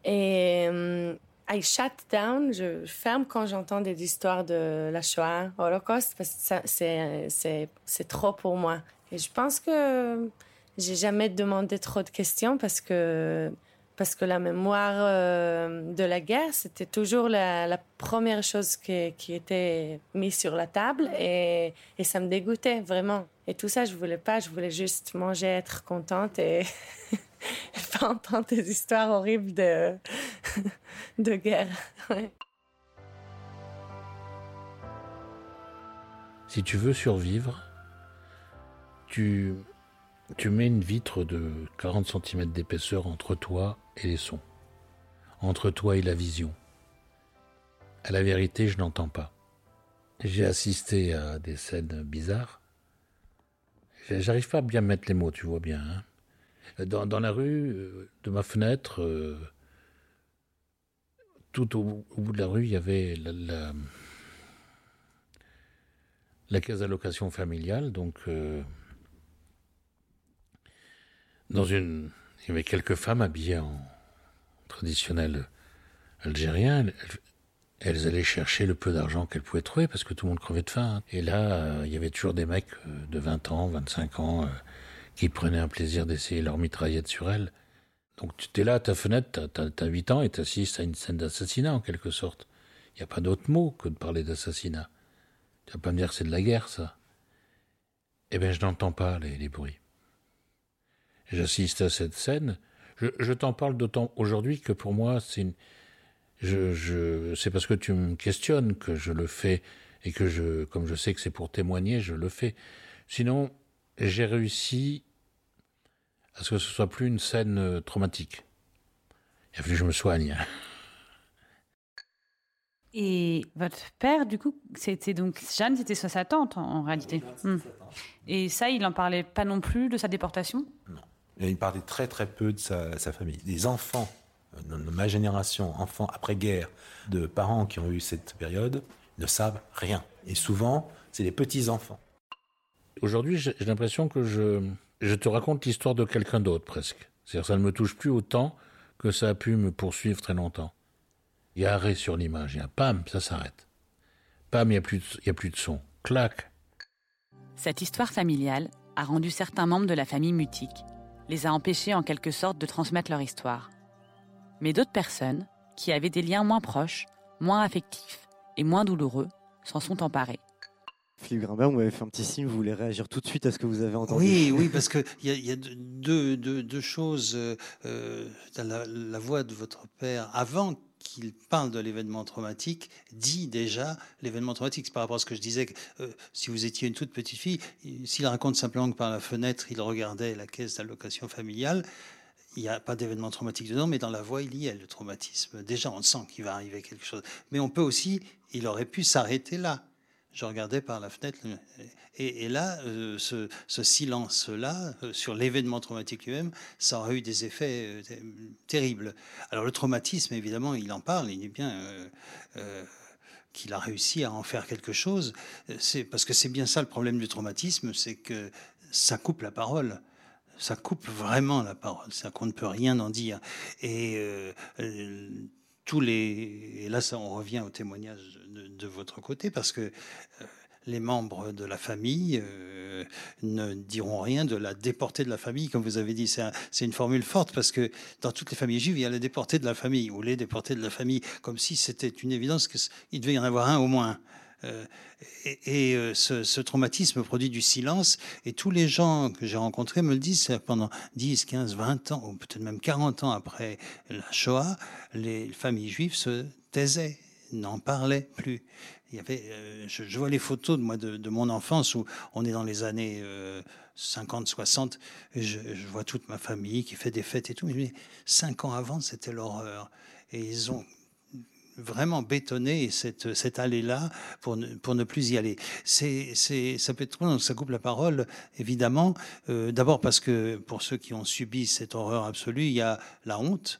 Et euh, I shut down, je ferme quand j'entends des histoires de la Shoah, Holocauste, parce que c'est trop pour moi. Et je pense que j'ai jamais demandé trop de questions parce que parce que la mémoire euh, de la guerre, c'était toujours la, première chose qui, qui, était mise sur la table et, et, ça me dégoûtait vraiment. Et tout ça, je voulais pas, je voulais juste manger, être contente et pas entendre des histoires horribles de, de guerre. Si tu veux survivre, tu, tu mets une vitre de 40 cm d'épaisseur entre toi et les sons, entre toi et la vision. À la vérité, je n'entends pas. J'ai assisté à des scènes bizarres. J'arrive pas à bien mettre les mots, tu vois bien. Hein. Dans, la rue, euh, de ma fenêtre, euh, tout au, bout de la rue, il y avait la, la, caisse d'allocation familiale, donc euh, dans une, il y avait quelques femmes habillées en traditionnel algérien. Elles, allaient chercher le peu d'argent qu'elles pouvaient trouver parce que tout le monde crevait de faim. Et là, euh, il y avait toujours des mecs euh, de 20 ans, 25 ans, euh, qui prenaient un plaisir d'essayer leur mitraillette sur elles. Donc tu es là à ta fenêtre, tu as, 8 ans et tu assistes à une scène d'assassinat en quelque sorte. Il n'y a pas d'autre mot que de parler d'assassinat. Tu vas pas me dire c'est de la guerre, ça. Eh bien, je n'entends pas les bruits j'assiste à cette scène. Je, t'en parle d'autant aujourd'hui que pour moi, c'est une, je, je, c'est parce que tu me questionnes que je le fais et que je, comme je sais que c'est pour témoigner, je le fais. Sinon, j'ai réussi à ce que ce soit plus une scène euh, traumatique. Il a fallu que je me soigne. Et votre père, du coup, c'était donc Jeanne, c'était sa tante en, réalité. Hmm. Et ça, il n'en parlait pas non plus de sa déportation? Non. Il parlait très très peu de sa, famille. Des enfants de ma génération, enfants après-guerre, de parents qui ont eu cette période, ne savent rien. Et souvent, c'est les petits-enfants. Aujourd'hui, j'ai l'impression que je, je te raconte l'histoire de quelqu'un d'autre presque. C'est-à-dire ça ne me touche plus autant que ça a pu me poursuivre très longtemps. Il y a arrêt sur l'image, il y a pam, ça s'arrête. Pam, il n'y a, plus de, a plus de son. Clac. Cette histoire familiale a rendu certains membres de la famille mutique les a empêchés en quelque sorte de transmettre leur histoire. Mais d'autres personnes, qui avaient des liens moins proches, moins affectifs et moins douloureux, s'en sont emparées. Philippe Grimbert, vous m'avez fait un petit signe, vous voulez réagir tout de suite à ce que vous avez entendu Oui, oui, parce qu'il y, y, a deux, deux, choses. Euh, euh, dans la, la, voix de votre père, avant qu'il parle de l'événement traumatique dit déjà l'événement traumatique. C'est par rapport à ce que je disais, que, euh, si vous étiez une toute petite fille, s'il raconte simplement que par la fenêtre, il regardait la caisse d'allocation familiale, il n'y a pas d'événement traumatique dedans, mais dans la voix, il y a le traumatisme. Déjà, on sent qu'il va arriver quelque chose. Mais on peut aussi, il aurait pu s'arrêter là je regardais par la fenêtre. Et, là, euh, ce, silence-là, euh, sur l'événement traumatique lui-même, ça aurait eu des effets euh, terribles. Alors le traumatisme, évidemment, il en parle, il dit bien qu'il a réussi à en faire quelque chose. C'est parce que c'est bien ça le problème du traumatisme, c'est que ça coupe la parole ça coupe vraiment la parole, ça qu'on ne peut rien en dire. Et tous les, et là ça, on revient au témoignage de votre côté parce que euh, les membres de la famille euh, ne diront rien de la déportée de la famille, comme vous avez dit. C'est une formule forte parce que dans toutes les familles juives, il y a la déportée de la famille ou les déportés de la famille, comme si c'était une évidence qu'il devait y en avoir un au moins. Euh, et, ce, traumatisme produit du silence. Et tous les gens que j'ai rencontrés me le disent pendant 10, 15, 20 ans, ou peut-être même 40 ans après la Shoah, les familles juives se taisaient n'en parlait plus. Il y avait, euh, je, vois les photos de, moi, de, mon enfance où on est dans les années 50, 60, et je, vois toute ma famille qui fait des fêtes et tout. Mais cinq ans avant, c'était l'horreur. Et ils ont vraiment bétonné cette, cette allée-là pour ne, pour ne plus y aller. C'est, c'est, ça peut être ça coupe la parole, évidemment. Euh, d'abord parce que pour ceux qui ont subi cette horreur absolue, il y a la honte.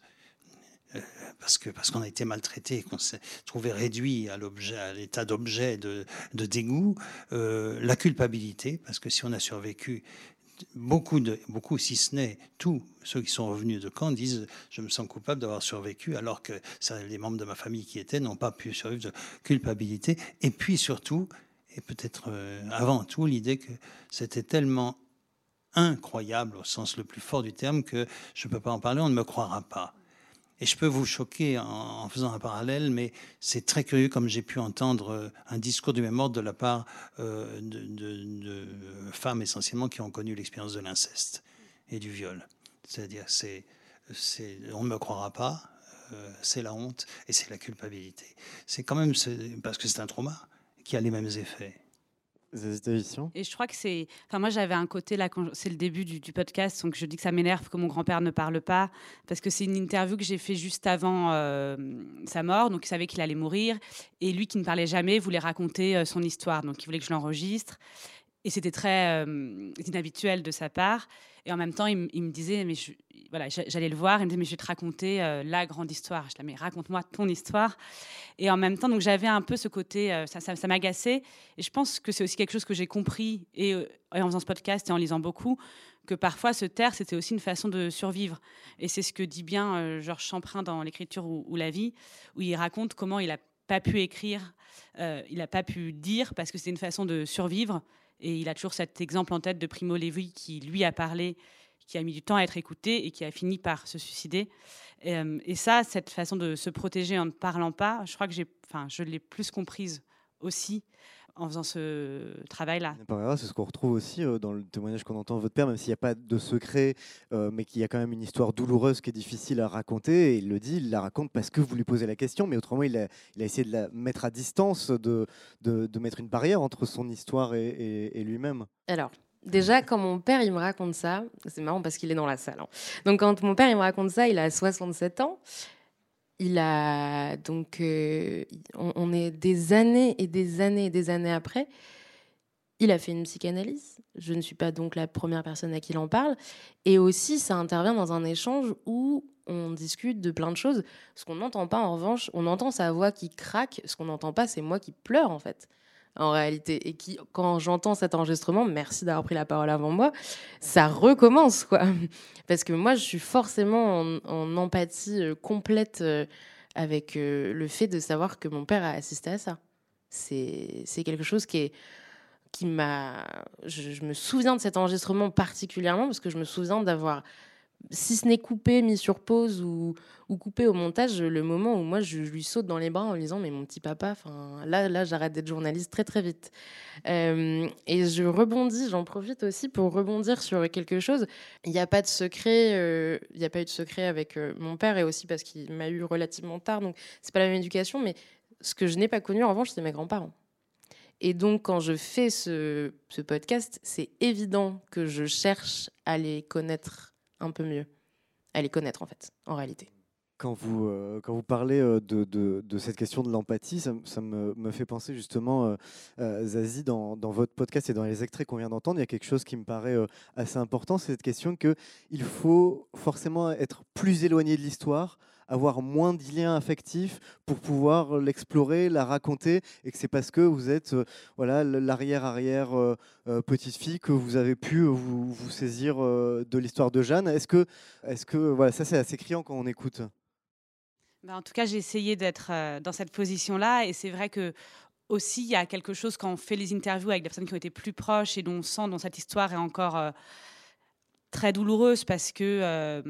Euh, parce que parce qu'on a été maltraité, qu'on s'est trouvé réduit à l'état d'objet de, de dégoût, euh, la culpabilité, parce que si on a survécu, beaucoup, de, beaucoup, si ce n'est tous ceux qui sont revenus de camp, disent Je me sens coupable d'avoir survécu, alors que les membres de ma famille qui étaient n'ont pas pu survivre de culpabilité. Et puis surtout, et peut-être euh, avant tout, l'idée que c'était tellement incroyable au sens le plus fort du terme que je ne peux pas en parler, on ne me croira pas. Et je peux vous choquer en, faisant un parallèle, mais c'est très curieux comme j'ai pu entendre euh, un discours du même ordre de la part euh, de, femmes essentiellement qui ont connu l'expérience de l'inceste et du viol. C'est-à-dire, c'est, c'est, on ne me croira pas, euh, c'est la honte et c'est la culpabilité. C'est quand même, parce que c'est un trauma qui a les mêmes effets. Et je crois que c'est. Enfin, moi, j'avais un côté là, quand c'est le début du, podcast, donc je dis que ça m'énerve que mon grand-père ne parle pas, parce que c'est une interview que j'ai fait juste avant euh, sa mort, donc il savait qu'il allait mourir, et lui qui ne parlait jamais voulait raconter euh, son histoire, donc il voulait que je l'enregistre. Et c'était très inhabituel de sa part. Et en même temps, il, me disait, mais voilà, j'allais le voir, il me disait, mais je vais te raconter la grande histoire. Je disais, mais raconte-moi ton histoire. Et en même temps, donc j'avais un peu ce côté, ça, ça, m'agaçait. Et je pense que c'est aussi quelque chose que j'ai compris, et, en faisant ce podcast et en lisant beaucoup, que parfois se taire, c'était aussi une façon de survivre. Et c'est ce que dit bien Georges Champrin dans L'écriture ou, la vie, où il raconte comment il n'a pas pu écrire, il n'a pas pu dire, parce que c'était une façon de survivre et il a toujours cet exemple en tête de Primo Levi qui, lui, a parlé, qui a mis du temps à être écouté et qui a fini par se suicider. Et, euh, ça, cette façon de se protéger en ne parlant pas, je crois que j'ai, enfin, je l'ai plus comprise aussi en faisant ce travail-là. C'est ce qu'on retrouve aussi euh, dans le témoignage qu'on entend de votre père, même s'il n'y a pas de secret, euh, mais qu'il y a quand même une histoire douloureuse qui est difficile à raconter. Et il le dit, il la raconte parce que vous lui posez la question, mais autrement, il a, il a essayé de la mettre à distance, de, de, mettre une barrière entre son histoire et, lui-même. Alors, Déjà, quand mon père il me raconte ça, c'est marrant parce qu'il est dans la salle. Hein. Donc, quand mon père il me raconte ça, il a 67 ans. Il a donc, euh, on, est des années et des années et des années après. Il a fait une psychanalyse. Je ne suis pas donc la première personne à qui il en parle. Et aussi, ça intervient dans un échange où on discute de plein de choses. Ce qu'on n'entend pas, en revanche, on entend sa voix qui craque. Ce qu'on n'entend pas, c'est moi qui pleure, en fait en réalité. Et qui, quand j'entends cet enregistrement, merci d'avoir pris la parole avant moi, ça recommence, quoi. Parce que moi, je suis forcément en, empathie euh, complète euh, avec euh, le fait de savoir que mon père a assisté à ça. C'est quelque chose qui est qui m'a je, me souviens de cet enregistrement particulièrement parce que je me souviens d'avoir si ce n'est coupé, mis sur pause ou, ou, coupé au montage, le moment où moi je, lui saute dans les bras en lui disant mais mon petit papa, là là j'arrête d'être journaliste très très vite. Euh, et je rebondis, j'en profite aussi pour rebondir sur quelque chose. Il n'y a pas de secret, euh, il n'y a pas eu de secret avec euh, mon père et aussi parce qu'il m'a eu relativement tard, donc c'est pas la même éducation. Mais ce que je n'ai pas connu en revanche, c'est mes grands-parents. Et donc, quand je fais ce podcast, c'est évident que je cherche à les connaître un peu mieux, à les connaître en fait, en réalité. Quand vous, euh, quand vous parlez euh, de, de, cette question de l'empathie, ça, me, me, fait penser justement, euh, Zazie, dans, dans, votre podcast et dans les extraits qu'on vient d'entendre, il y a quelque chose qui me paraît assez important, c'est cette question qu'il faut forcément être plus éloigné de l'histoire avoir moins de liens affectifs pour pouvoir l'explorer, la raconter, et que c'est parce que vous êtes euh, voilà l'arrière-arrière euh, euh, petite fille que vous avez pu vous, saisir de l'histoire de Jeanne. Est-ce que, est-ce que voilà, ça c'est assez criant quand on écoute ben, En tout cas, j'ai essayé d'être dans cette position-là, et c'est vrai que aussi, il y a quelque chose quand on fait les interviews avec des personnes qui ont été plus proches et dont on sent dans cette histoire est encore très douloureuse parce que euh,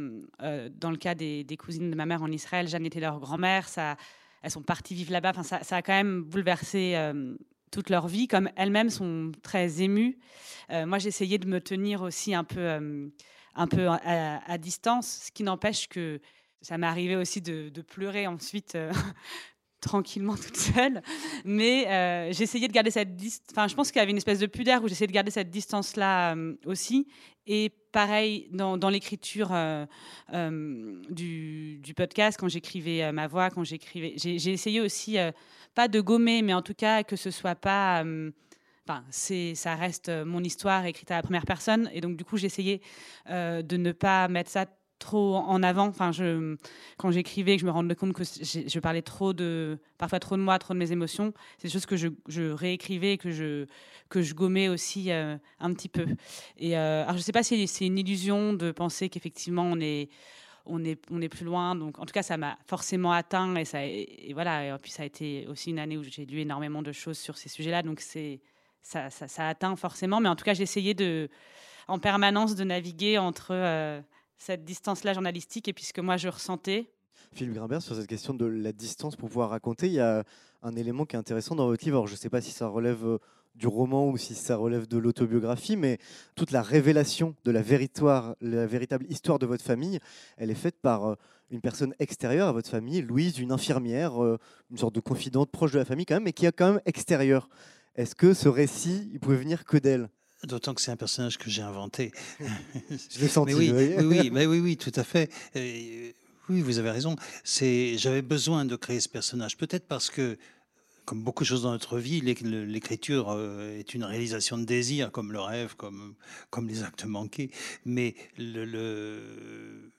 euh, dans le cas des, cousines de ma mère en Israël, Jeanne était leur grand-mère, elles sont parties vivre là-bas, enfin, ça, a quand même bouleversé euh, toute leur vie, comme elles-mêmes sont très émues. moi, j'essayais de me tenir aussi un peu, un peu à, distance, ce qui n'empêche que ça m'est arrivé aussi de, pleurer ensuite tranquillement toute seule. Mais euh, j'essayais de garder cette distance. Enfin, je pense qu'il y avait une espèce de pudeur où j'essayais de garder cette distance-là euh, aussi. Et pareil, dans, l'écriture euh, du, du, podcast, quand j'écrivais ma voix, quand j'écrivais. J'ai essayé aussi, pas de gommer, mais en tout cas que ce soit pas. Enfin, c'est, ça reste mon histoire écrite à la première personne. Et donc, du coup, j'essayais de ne pas mettre ça trop en avant. Enfin, quand j'écrivais, que je me rendais compte que je parlais trop de, parfois trop de moi, trop de mes émotions. C'est des choses que je, réécrivais, que je, que je gommais aussi euh, un petit peu. Et euh, alors, je ne sais pas si c'est une illusion de penser qu'effectivement on est, on est, on est plus loin. Donc, en tout cas, ça m'a forcément atteint et ça, voilà. Et puis, ça a été aussi une année où j'ai lu énormément de choses sur ces sujets-là. Donc, c'est, ça, ça, ça, atteint forcément. Mais en tout cas, essayé de, en permanence, de naviguer entre euh, cette distance-là journalistique et puis ce que moi je ressentais. Philippe Grimbert, sur cette question de la distance pour pouvoir raconter, il y a un élément qui est intéressant dans votre livre. Alors, je ne sais pas si ça relève euh, du roman ou si ça relève de l'autobiographie, mais toute la révélation de la, la véritable histoire de votre famille, elle est faite par euh, une personne extérieure à votre famille, Louise, une infirmière, euh, une sorte de confidente proche de la famille quand même, mais qui est quand même extérieure. Est-ce que ce récit, il pouvait venir que d'elle? D'autant que c'est un personnage que j'ai inventé. Je l'ai senti. oui, oui, oui, mais oui, oui, tout à fait. oui, vous avez raison. C'est, j'avais besoin de créer ce personnage, peut-être parce que, comme beaucoup de choses dans notre vie, l'écriture euh, est une réalisation de désir, comme le rêve, comme, comme les actes manqués. Mais le, le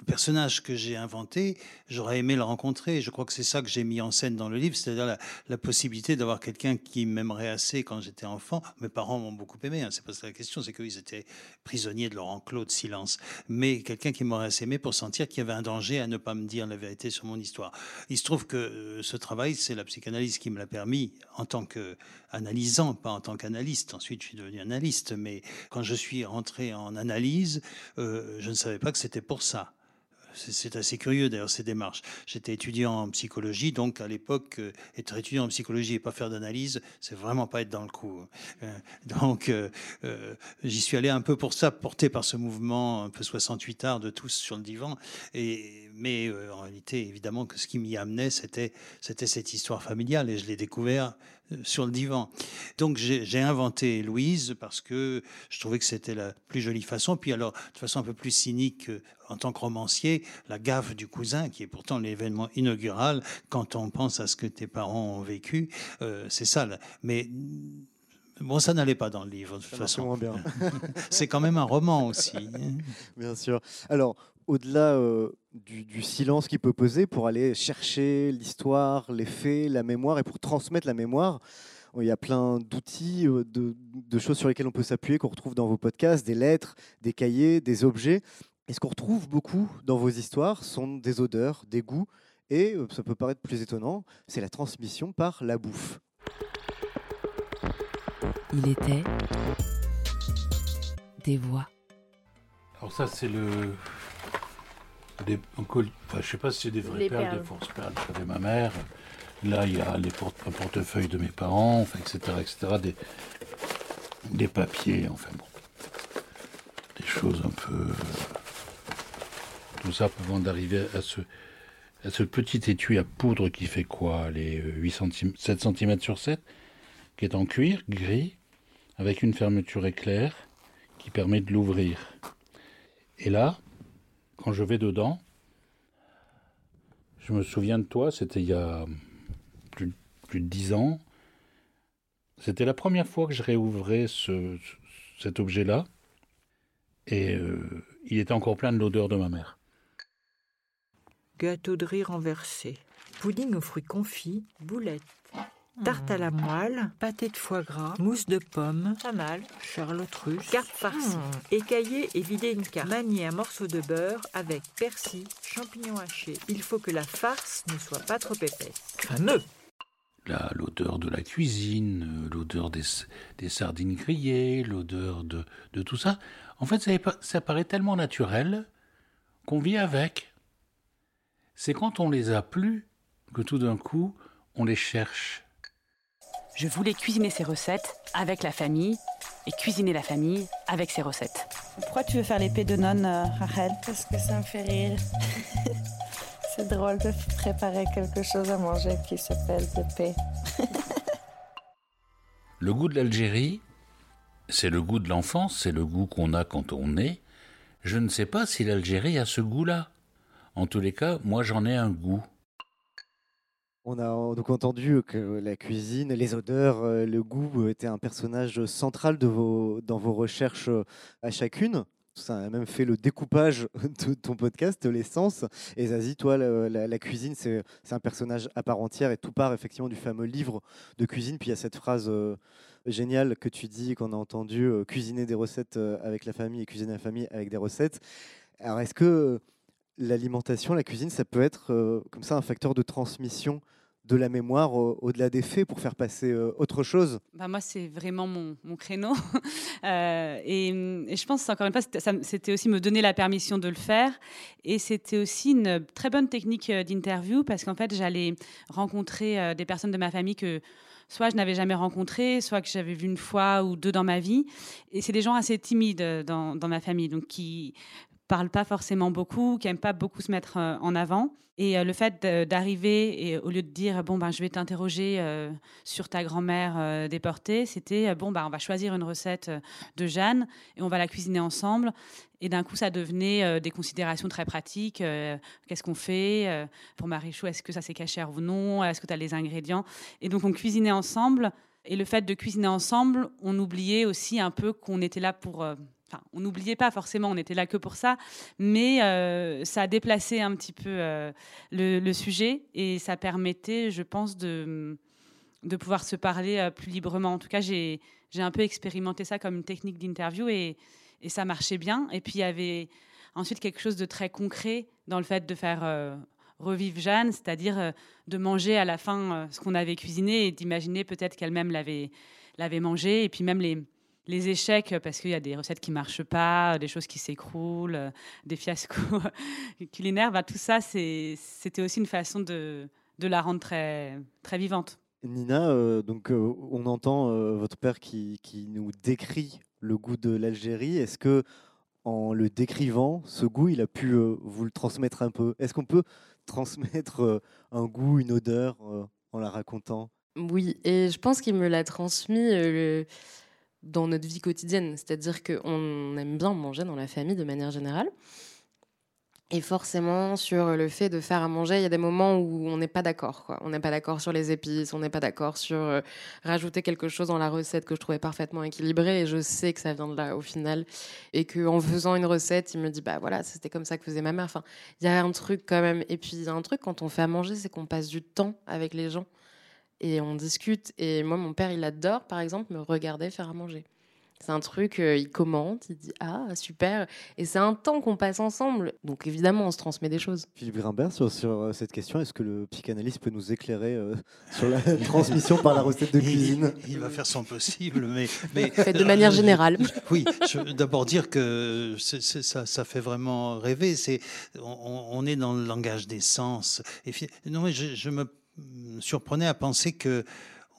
le personnage que j'ai inventé, j'aurais aimé le rencontrer. Je crois que c'est ça que j'ai mis en scène dans le livre, c'est-à-dire la, possibilité d'avoir quelqu'un qui m'aimerait assez quand j'étais enfant. Mes parents m'ont beaucoup aimé, hein, c'est pas ça la question, c'est qu'ils étaient prisonniers de leur enclos de silence. Mais quelqu'un qui m'aurait assez aimé pour sentir qu'il y avait un danger à ne pas me dire la vérité sur mon histoire. Il se trouve que euh, ce travail, c'est la psychanalyse qui me l'a permis en tant qu'analysant, pas en tant qu'analyste. Ensuite, je suis devenu analyste, mais quand je suis rentré en analyse, euh, je ne savais pas que c'était pour ça. C'est assez curieux d'ailleurs ces démarches. J'étais étudiant en psychologie, donc à l'époque, euh, être étudiant en psychologie et pas faire d'analyse, c'est vraiment pas être dans le coup. Euh, donc euh, j'y suis allé un peu pour ça, porté par ce mouvement un peu 68 arts de tous sur le divan. Et, mais en réalité, évidemment que ce qui m'y amenait, c'était cette histoire familiale et je l'ai découvert sur le divan. Donc j'ai inventé Louise parce que je trouvais que c'était la plus jolie façon. Puis alors, de façon un peu plus cynique, en tant que romancier, la gaffe du cousin, qui est pourtant l'événement inaugural, quand on pense à ce que tes parents ont vécu, euh, c'est ça. Mais Bon, ça n'allait pas dans le livre, de toute façon. c'est quand même un roman aussi. Bien sûr. Alors, au-delà euh, du, silence qui peut peser pour aller chercher l'histoire, les faits, la mémoire et pour transmettre la mémoire. Il y a plein d'outils, euh, de, choses sur lesquelles on peut s'appuyer, qu'on retrouve dans vos podcasts, des lettres, des cahiers, des objets. Et ce qu'on retrouve beaucoup dans vos histoires sont des odeurs, des goûts, et euh, ça peut paraître plus étonnant, c'est la transmission par la bouffe. Il était des voix. Alors ça c'est le des, enfin, je sais pas si c'est des vraies perles, des fausses perles. de ma mère. Là, il y a les porte, un portefeuille de mes parents, enfin, etc., etc. Des, des papiers, enfin bon. Des choses un peu. Tout ça avant d'arriver à ce, à ce petit étui à poudre qui fait quoi Les 8 cm, 7 cm sur 7, qui est en cuir, gris, avec une fermeture éclair qui permet de l'ouvrir. Et là, quand je vais dedans, je me souviens de toi, c'était il y a plus, de dix ans. C'était la première fois que je réouvrais ce, cet objet-là. Et euh, il était encore plein de l'odeur de ma mère. Gâteau de riz renversé, pudding aux fruits confits, boulettes, tarte à la moelle, pâté de foie gras, mousse de pomme, pas mal, charlotte russe, carte farcie, mmh. écailler et vider une carte, manier un morceau de beurre avec persil, champignons hachés. Il faut que la farce ne soit pas trop épaisse. Fameux l'odeur de la cuisine, euh, l'odeur des, des, sardines grillées, l'odeur de, de, tout ça. En fait, ça, ça paraît tellement naturel qu'on vit avec. C'est quand on les a plus que tout d'un coup, on les cherche. Je voulais cuisiner ces recettes avec la famille et cuisiner la famille avec ces recettes. Pourquoi tu veux faire l'épée de nonne, euh, Rachel? Parce que ça me fait rire. C'est drôle de préparer quelque chose à manger qui s'appelle paix. Le goût de l'Algérie, c'est le goût de l'enfance, c'est le goût qu'on a quand on est. Je ne sais pas si l'Algérie a ce goût-là. En tous les cas, moi j'en ai un goût. On a donc entendu que la cuisine, les odeurs, euh, le goût était un personnage central dans vos recherches euh, à chacune. Ça a même fait le découpage de ton podcast, l'essence. Et Zazie, toi, la, cuisine, c'est un personnage à part entière et tout part effectivement du fameux livre de cuisine. Puis il y a cette phrase euh, géniale que tu dis, qu'on a entendu, euh, cuisiner des recettes euh, avec la famille et cuisiner la famille avec des recettes. Alors est-ce que euh, l'alimentation, la cuisine, ça peut être euh, comme ça un facteur de transmission de la mémoire au- au-delà des faits pour faire passer euh, autre chose Bah, moi, c'est vraiment mon, mon créneau. Euh, et, et je pense, encore une fois, c'était- aussi me donner la permission de le faire. Et c'était aussi une très bonne technique euh, d'interview parce qu'en fait, j'allais rencontrer des personnes de ma famille que soit je n'avais jamais rencontrées, soit que j'avais vu une fois ou deux dans ma vie. Et c'est des gens assez timides dans, dans ma famille, donc qui parlent pas forcément beaucoup, qui aiment pas beaucoup se mettre euh, en avant. Et euh, le fait d'arriver et au lieu de dire bon ben je vais t'interroger euh, sur ta grand-mère déportée, c'était bon ben on va choisir une recette de Jeanne et on va la cuisiner ensemble. Et d'un coup ça devenait des considérations très pratiques. Qu'est-ce qu'on fait pour Marichou Est-ce que ça c'est cachère ou non? Est-ce que tu as les ingrédients? Et donc on cuisinait ensemble. Et le fait de cuisiner ensemble, on oubliait aussi un peu qu'on était là pour On n'oubliait pas forcément, on était là que pour ça, mais euh, ça a déplacé un petit peu euh, le, sujet et ça permettait, je pense, de, pouvoir se parler euh, plus librement. En tout cas, j'ai un peu expérimenté ça comme une technique d'interview et, ça marchait bien. Et puis, il y avait ensuite quelque chose de très concret dans le fait de faire revivre Jeanne, c'est-à-dire de manger à la fin ce qu'on avait cuisiné et d'imaginer peut-être qu'elle-même l'avait mangé. Et puis même les les échecs, parce qu'il y a des recettes qui marchent pas, des choses qui s'écroulent, euh, des fiascos culinaires, bah, tout ça, c'était aussi une façon de, de la rendre très, très vivante. Nina, euh, donc euh, on entend euh, votre père qui, qui nous décrit le goût de l'Algérie. Est-ce que en le décrivant, ce goût, il a pu euh, vous le transmettre un peu? Est-ce qu'on peut transmettre euh, un goût, une odeur euh, en la racontant? Oui, et je pense qu'il me l'a transmis euh, le- dans notre vie quotidienne. C'est-à-dire qu'on aime bien manger dans la famille de manière générale. Et forcément, sur le fait de faire à manger, il y a des moments où on n'est pas d'accord. On n'est pas d'accord sur les épices, on n'est pas d'accord sur euh, rajouter quelque chose dans la recette que je trouvais parfaitement équilibrée. Et je sais que ça vient de là au final. Et qu'en faisant une recette, il me dit, bah voilà, c'était comme ça que faisait ma mère. Enfin, il y a un truc quand même. Et puis, il y a un truc quand on fait à manger, c'est qu'on passe du temps avec les gens et on discute. Et moi, mon père, il adore, par exemple, me regarder faire à manger. C'est un truc, euh, il commente, il dit Ah, super. Et c'est un temps qu'on passe ensemble. Donc évidemment, on se transmet des choses. Philippe Grimbert, sur, sur, euh, cette question, est-ce que le psychanalyste peut nous éclairer euh, sur la transmission par la recette de cuisine? Il, il va faire son possible, mais. mais Faites de manière générale. Oui, je veux d'abord dire que c'est- c'est- ça, ça fait vraiment rêver. C'est, on, on est dans le langage des sens. Et non, mais je, je me surprenais à penser que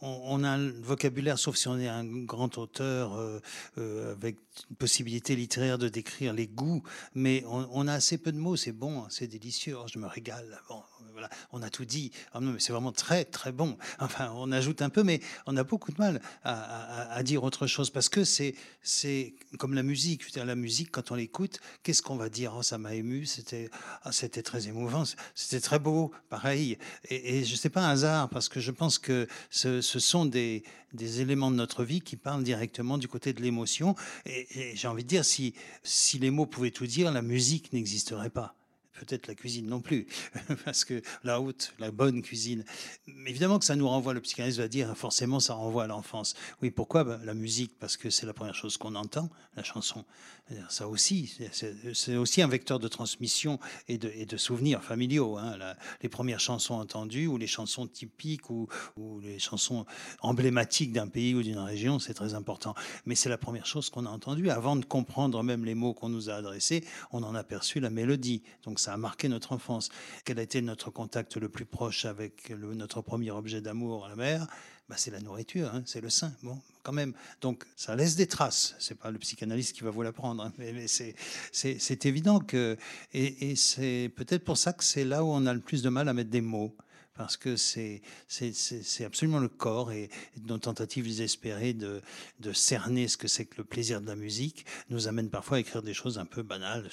on, on a un vocabulaire, sauf si on est un grand auteur euh, euh, avec une possibilité littéraire de décrire les goûts, mais on, a assez peu de mots. C'est bon, c'est délicieux, oh, je me régale. Bon, voilà, on a tout dit. Ah non, mais c'est vraiment très très bon. Enfin, on ajoute un peu, mais on a beaucoup de mal à, à- dire autre chose parce que c'est c'est comme la musique. Je veux La musique, quand on l'écoute, qu'est-ce qu'on va dire Oh, ça m'a ému. C'était ah, c'était très émouvant. C'était très beau. Pareil. Et, je sais pas un hasard parce que je pense que ce, sont des des éléments de notre vie qui parlent directement du côté de l'émotion. Et j'ai envie de dire, si, si les mots pouvaient tout dire, la musique n'existerait pas. Peut-être la cuisine non plus, parce que la haute, la bonne cuisine. Évidemment que ça nous renvoie, le psychanalyste va dire, forcément, ça renvoie à l'enfance. Oui, pourquoi? Ben, La musique, parce que c'est la première chose qu'on entend, la chanson. Ça aussi, c'est- aussi un vecteur de transmission et de, et de souvenirs familiaux. hein. Les premières chansons entendues, ou les chansons typiques, ou, ou les chansons emblématiques d'un pays ou d'une région, c'est très important. Mais c'est la première chose qu'on a entendue. Avant de comprendre même les mots qu'on nous a adressés, on en a perçu la mélodie. Donc ça a marqué notre enfance. Quel a été notre contact le plus proche avec le- notre premier objet d'amour, la mer? Bah, c'est la nourriture, hein, c'est le sein. Bon, quand même. Donc, ça laisse des traces. C'est pas le psychanalyste qui va vous l'apprendre, hein, mais, c'est évident que. Et, c'est peut-être pour ça que c'est là où on a le plus de mal à mettre des mots parce que c'est absolument le corps et, nos tentatives désespérées de cerner ce que c'est que le plaisir de la musique nous amènent parfois à écrire des choses un peu banales.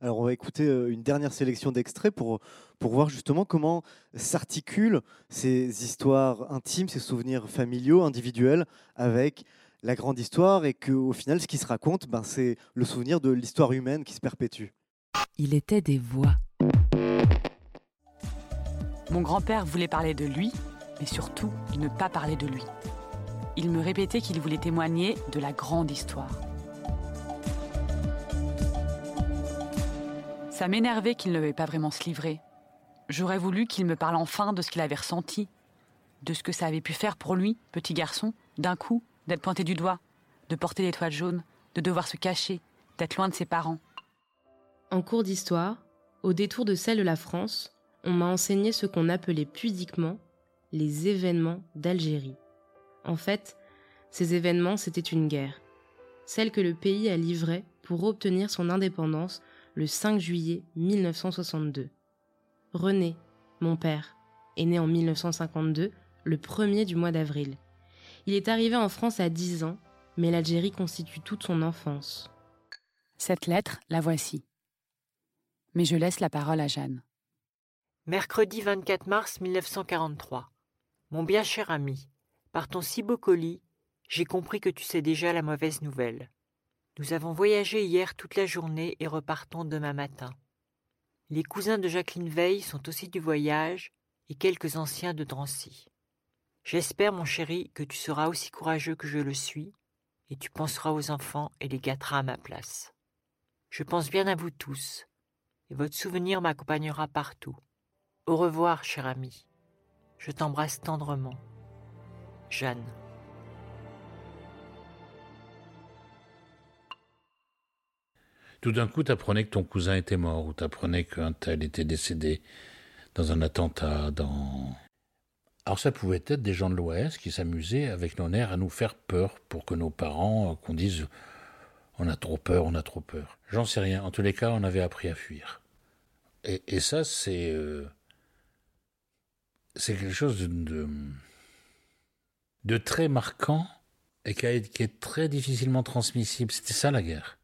Alors on va écouter une dernière sélection d'extraits pour, pour voir justement comment s'articulent ces histoires intimes, ces souvenirs familiaux, individuels, avec la grande histoire et qu'au final ce qui se raconte, ben, c'est le souvenir de l'histoire humaine qui se perpétue. Il était des voix. Mon grand-père voulait parler de lui, mais surtout ne pas parler de lui. Il me répétait qu'il voulait témoigner de la grande histoire. Ça m'énervait qu'il ne veuille pas vraiment se livrer. J'aurais voulu qu'il me parle enfin de ce qu'il avait ressenti, de ce que ça avait pu faire pour lui, petit garçon, d'un coup, d'être pointé du doigt, de porter l'étoile jaune, de devoir se cacher, d'être loin de ses parents. En cours d'histoire, au détour de celle de la France, on m'a enseigné ce qu'on appelait pudiquement les événements d'Algérie. En fait, ces événements, c'était une guerre, celle que le pays a livrée pour obtenir son indépendance le 5 juillet 1962. René, mon père, est né en 1952, le premier du mois d'avril. Il est arrivé en France à 10 ans, mais l'Algérie constitue toute son enfance. Cette lettre, la voici. Mais je laisse la parole à Jeanne. Mercredi 24 mars 1943. Mon bien cher ami, par ton si beau colis, j'ai compris que tu sais déjà la mauvaise nouvelle. Nous avons voyagé hier toute la journée et repartons demain matin. Les cousins de Jacqueline Veil sont aussi du voyage et quelques anciens de Drancy. J'espère, mon chéri, que tu seras aussi courageux que je le suis et tu penseras aux enfants et les gâteras à ma place. Je pense bien à vous tous et votre souvenir m'accompagnera partout. Au revoir, cher ami. Je t'embrasse tendrement. Jeanne. Tout d'un coup, t'apprenais que ton cousin était mort, ou t'apprenais qu'un tel était décédé dans un attentat, dans... Alors ça pouvait être des gens de l'Ouest qui s'amusaient avec nos nerfs à nous faire peur pour que nos parents, euh, qu'on dise on a trop peur, on a trop peur. J'en sais rien. En tous les cas, on avait appris à fuir. Et, ça, c'est... Euh, c'est quelque chose de, de, très marquant et qui, est très difficilement transmissible. C'était ça la guerre. «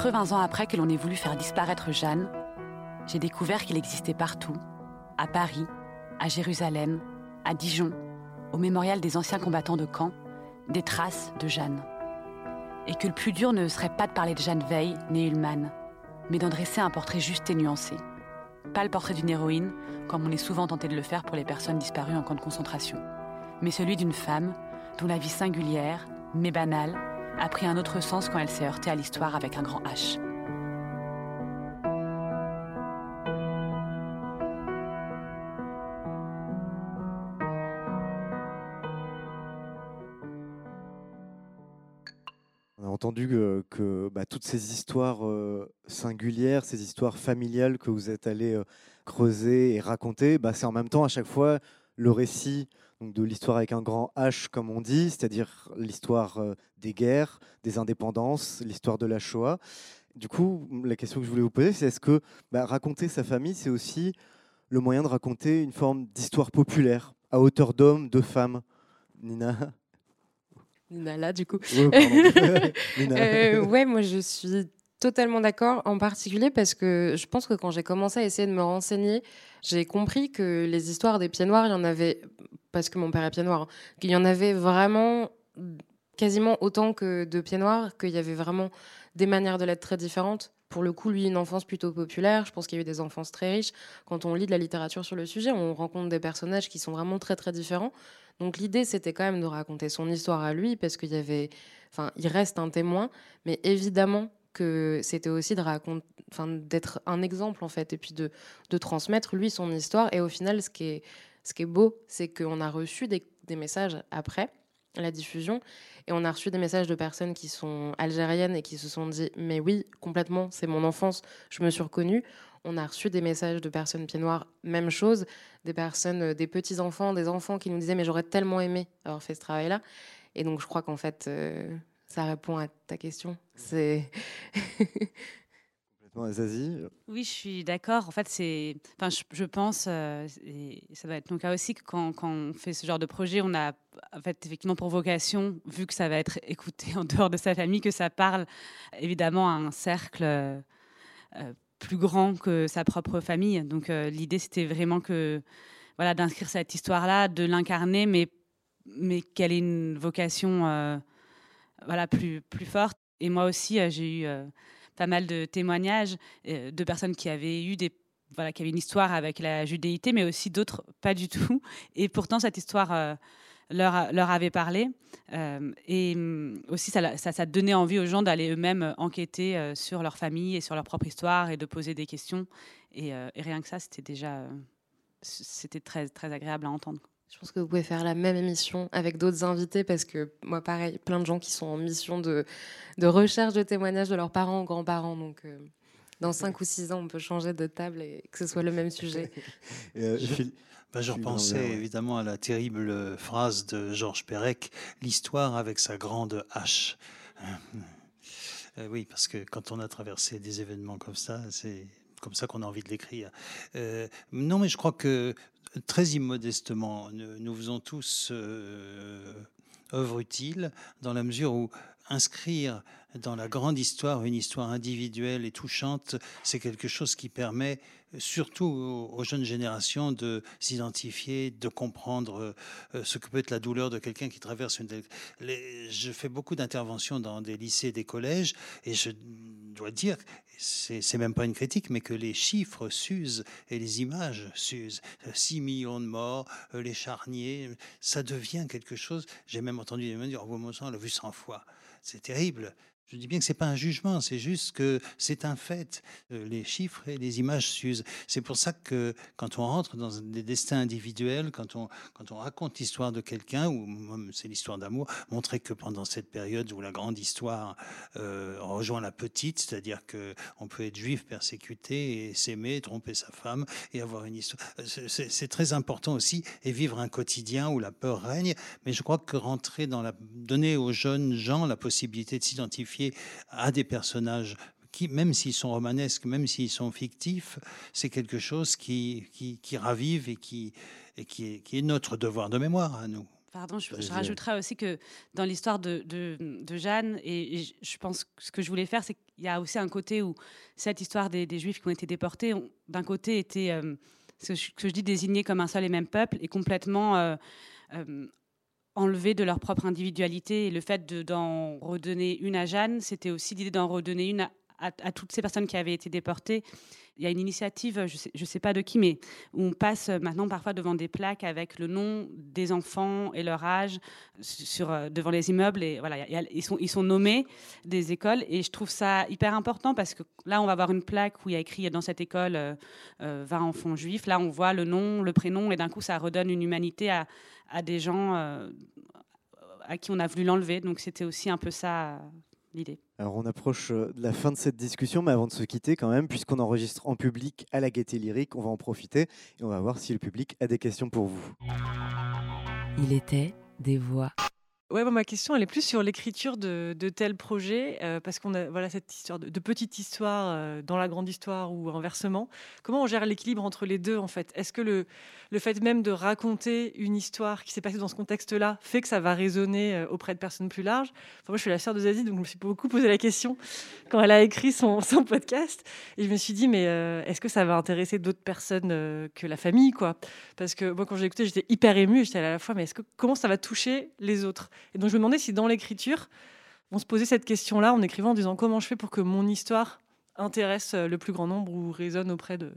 80 ans après que l'on ait voulu faire disparaître Jeanne, j'ai découvert qu'il existait partout, à Paris, à Jérusalem, à Dijon, au mémorial des anciens combattants de Caen, des traces de Jeanne. Et que le plus dur ne serait pas de parler de Jeanne Veil, née Ullmann, mais d'en dresser un portrait juste et nuancé. Pas le portrait d'une héroïne, comme on est souvent tenté de le faire pour les personnes disparues en camp de concentration, mais celui d'une femme dont la vie singulière, mais banale, a pris un autre sens quand elle s'est heurtée à l'histoire avec un grand H. entendu que, bah, toutes ces histoires singulières, ces histoires familiales que vous êtes allé creuser et raconter, bah, c'est en même temps à chaque fois le récit donc, de l'histoire avec un grand H, comme on dit, c'est-à-dire l'histoire des guerres, des indépendances, l'histoire de la Shoah. Du coup, la question que je voulais vous poser, c'est est-ce que bah, raconter sa famille, c'est aussi le moyen de raconter une forme d'histoire populaire à hauteur d'homme, de femme Nina? Nina du coup. Euh, ouais, moi je suis totalement d'accord, en particulier parce que je pense que quand j'ai commencé à essayer de me renseigner, j'ai compris que les histoires des pieds noirs, il y en avait, parce que mon père est pied noir, hein, qu'il y en avait vraiment quasiment autant que de pieds noirs, qu'il y avait vraiment des manières de l'être très différentes. Pour le coup, lui, une enfance plutôt populaire. Je pense qu'il y a eu des enfances très riches. Quand on lit de la littérature sur le sujet, on rencontre des personnages qui sont vraiment très très différents. Donc l'idée, c'était quand même de raconter son histoire à lui, parce qu'il y avait, il reste un témoin, mais évidemment que c'était aussi de raconter, enfin, d'être un exemple en fait, et puis de, de transmettre lui son histoire. Et au final, ce qui est, ce qui est beau, c'est qu'on a reçu des, messages après la diffusion. Et on a reçu des messages de personnes qui sont algériennes et qui se sont dit Mais oui, complètement, c'est mon enfance, je me suis reconnue. On a reçu des messages de personnes pieds noirs, même chose, des personnes, euh, des petits-enfants, des enfants qui nous disaient Mais j'aurais tellement aimé avoir fait ce travail-là. Et donc, je crois qu'en fait, euh, ça répond à ta question. C'est. Oui, je suis d'accord. En fait, c'est, enfin, je, pense, euh, et ça va être mon cas aussi, que quand, on fait ce genre de projet, on a en fait effectivement pour vocation, vu que ça va être écouté en dehors de sa famille, que ça parle évidemment à un cercle euh, plus grand que sa propre famille. Donc euh, l'idée, c'était vraiment que, voilà, d'inscrire cette histoire-là, de l'incarner, mais mais qu'elle ait une vocation, voilà, plus plus forte. Et moi aussi, j'ai eu pas mal de témoignages euh, de personnes qui avaient eu des voilà, qui avaient une histoire avec la judéité, mais aussi d'autres pas du tout. Et pourtant, cette histoire euh, leur, leur avait parlé. Euh, et mm, aussi, ça, ça, ça, donnait envie aux gens d'aller eux-mêmes enquêter sur leur famille et sur leur propre histoire et de poser des questions. Et, et rien que ça, c'était déjà c'était très, très agréable à entendre. Je pense que vous pouvez faire la même émission avec d'autres invités parce que moi, pareil, plein de gens qui sont en mission de, de recherche de témoignages de leurs parents ou grands-parents. Donc, euh, dans 5 ou 6 ans, on peut changer de table et que ce soit le même sujet. Euh, je, bah, je repensais évidemment à la terrible phrase de Georges Perec l'histoire avec sa grande hache. Euh, oui, parce que quand on a traversé des événements comme ça, c'est comme ça qu'on a envie de l'écrire. non, mais je crois que très immodestement, nous, faisons tous euh, œuvre utile dans la mesure où inscrire dans la grande histoire une histoire individuelle et touchante, c'est quelque chose qui permet surtout aux, jeunes générations de s'identifier, de comprendre euh, ce que peut être la douleur de quelqu'un qui traverse une. je fais beaucoup d'interventions dans des lycées, des collèges, et je dois dire, c'est même pas une critique, mais que les chiffres s'usent et les images s'usent. 6 millions de morts, euh, les charniers, ça devient quelque chose. J'ai même entendu des gens dire, oh, on l'a vu 100 fois. C'est terrible. Je dis bien que c'est pas un jugement, c'est juste que c'est un fait. Euh, les chiffres et les images s'usent. C'est pour ça que quand on rentre dans des destins individuels, quand on, quand on raconte l'histoire de quelqu'un, ou c'est l'histoire d'amour, montrer que pendant cette période où la grande histoire euh, rejoint la petite, c'est-à-dire que on peut être juif, persécuté et s'aimer, tromper sa femme et avoir une histoire. Euh, c'est très important aussi et vivre un quotidien où la peur règne. Mais je crois que rentrer dans la, donner aux jeunes gens la possibilité de s'identifier à des personnages qui, même s'ils sont romanesques, même s'ils sont fictifs, c'est quelque chose qui, qui, ravive et, qui, et qui, est, qui est notre devoir de mémoire à nous. Pardon, je, rajouterai aussi que dans l'histoire de, de, Jeanne, et, je pense que ce que je voulais faire, c'est qu'il y a aussi un côté où cette histoire des, Juifs qui ont été déportés, d'un côté, était, euh, ce que je dis, désignés comme un seul et même peuple, et complètement euh, euh, enlever de leur propre individualité. Et le fait d'en redonner une à Jeanne, c'était aussi l'idée d'en redonner une à, toutes ces personnes qui avaient été déportées. Il y a une initiative, je ne sais, pas de qui, mais où on passe maintenant parfois devant des plaques avec le nom des enfants et leur âge euh, devant les immeubles. Et voilà, ils, sont, nommés des écoles. Et je trouve ça hyper important parce que là, on va avoir une plaque où il y a écrit dans cette école 20 euh, euh, enfants juifs. Là, on voit le nom, le prénom, et d'un coup, ça redonne une humanité à, à des gens euh, à qui on a voulu l'enlever. Donc c'était aussi un peu ça l'idée. Alors on approche euh, de la fin de cette discussion, mais avant de se quitter quand même, puisqu'on enregistre en public à la Gaieté Lyrique, on va en profiter et on va voir si le public a des questions pour vous. Il était des voix. Ouais, ma question, elle est plus sur l'écriture de, de tels projets, euh, parce qu'on a voilà, cette histoire de, petite histoire euh, dans la grande histoire ou inversement. Comment on gère l'équilibre entre les deux, en fait? Est-ce que le, le fait même de raconter une histoire qui s'est passée dans ce contexte-là fait que ça va résonner euh, auprès de personnes plus larges? Enfin, Moi, je suis la sœur de Zazie, donc je me suis beaucoup posé la question quand elle a écrit son, son podcast. Et je me suis dit, mais est-ce que ça va intéresser d'autres personnes que la famille quoi? Parce que moi, quand j'ai écouté, j'étais hyper émue. J'étais à la fois, mais est-ce que, comment ça va toucher les autres? Et donc je me demandais si dans l'écriture, on se posait cette question-là en écrivant en disant comment je fais pour que mon histoire intéresse euh, le plus grand nombre ou résonne auprès de,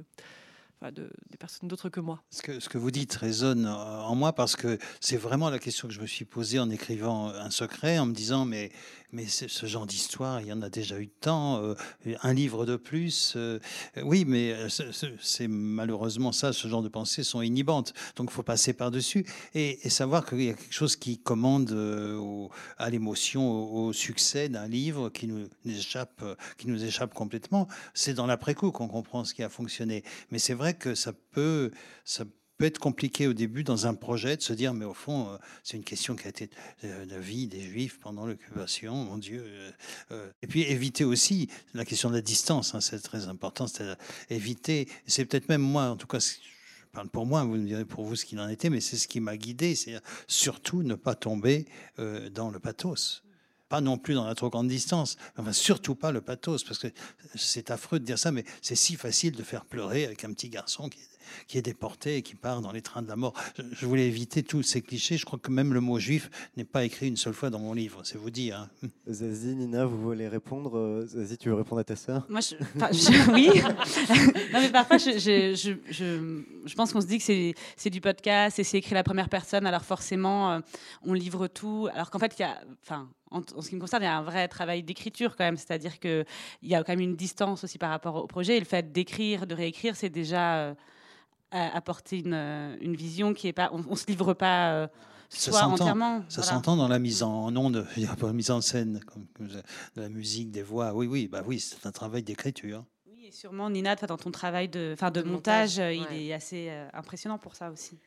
de, des personnes d'autres que moi. Ce que, vous dites résonne en moi parce que c'est vraiment la question que je me suis posée en écrivant Un secret, en me disant mais, mais ce genre d'histoire, il y en a déjà eu tant, euh, un livre de plus. Euh, oui, mais euh, c'est malheureusement ça, ce genre de pensées sont inhibantes. Donc il faut passer par-dessus et, savoir qu'il y a quelque chose qui commande à l'émotion, au, succès d'un livre qui nous échappe, qui nous échappe complètement. C'est dans l'après-coup qu'on comprend ce qui a fonctionné. Mais c'est vrai que ça peut, ça peut être compliqué au début dans un projet de se dire, mais au fond, euh, c'est une question qui a été euh, la vie des Juifs pendant l'occupation, mon Dieu. Euh, et puis éviter aussi la question de la distance, hein, c'est très important, c'est éviter, c'est peut-être même moi, en tout cas, je parle pour moi, vous me direz pour vous ce qu'il en était, mais c'est ce qui m'a guidé, c'est surtout ne pas tomber dans le pathos pas non plus dans la trop grande distance, enfin surtout pas le pathos, parce que c'est affreux de dire ça, mais c'est si facile de faire pleurer avec un petit garçon qui qui est déporté et qui part dans les trains de la mort. Je, voulais éviter tous ces clichés. Je crois que même le mot juif n'est pas écrit une seule fois dans mon livre, c'est vous dire. Hein. Zazie, Nina, vous voulez répondre euh, Zazie, tu veux répondre à ta sœur? Moi, je, oui. non, mais parfois, je, je pense qu'on se dit que c'est du podcast et c'est écrit la première personne, alors forcément, euh, on livre tout. Alors qu'en fait, il y a. Enfin, en, ce qui me concerne, il y a un vrai travail d'écriture quand même, c'est-à-dire qu'il y a quand même une distance aussi par rapport au projet. Et le fait d'écrire, de réécrire, c'est déjà euh, apporter une, euh, une, vision qui est pas. On, ne se livre pas. Euh, ça entièrement. Ça s'entend dans la mise en onde, la mise en scène, comme, de la musique, des voix. Oui, oui, bah oui, c'est un travail d'écriture. Oui, et sûrement Nina, dans ton travail de, fin, de, montage, euh, il est assez impressionnant pour ça aussi.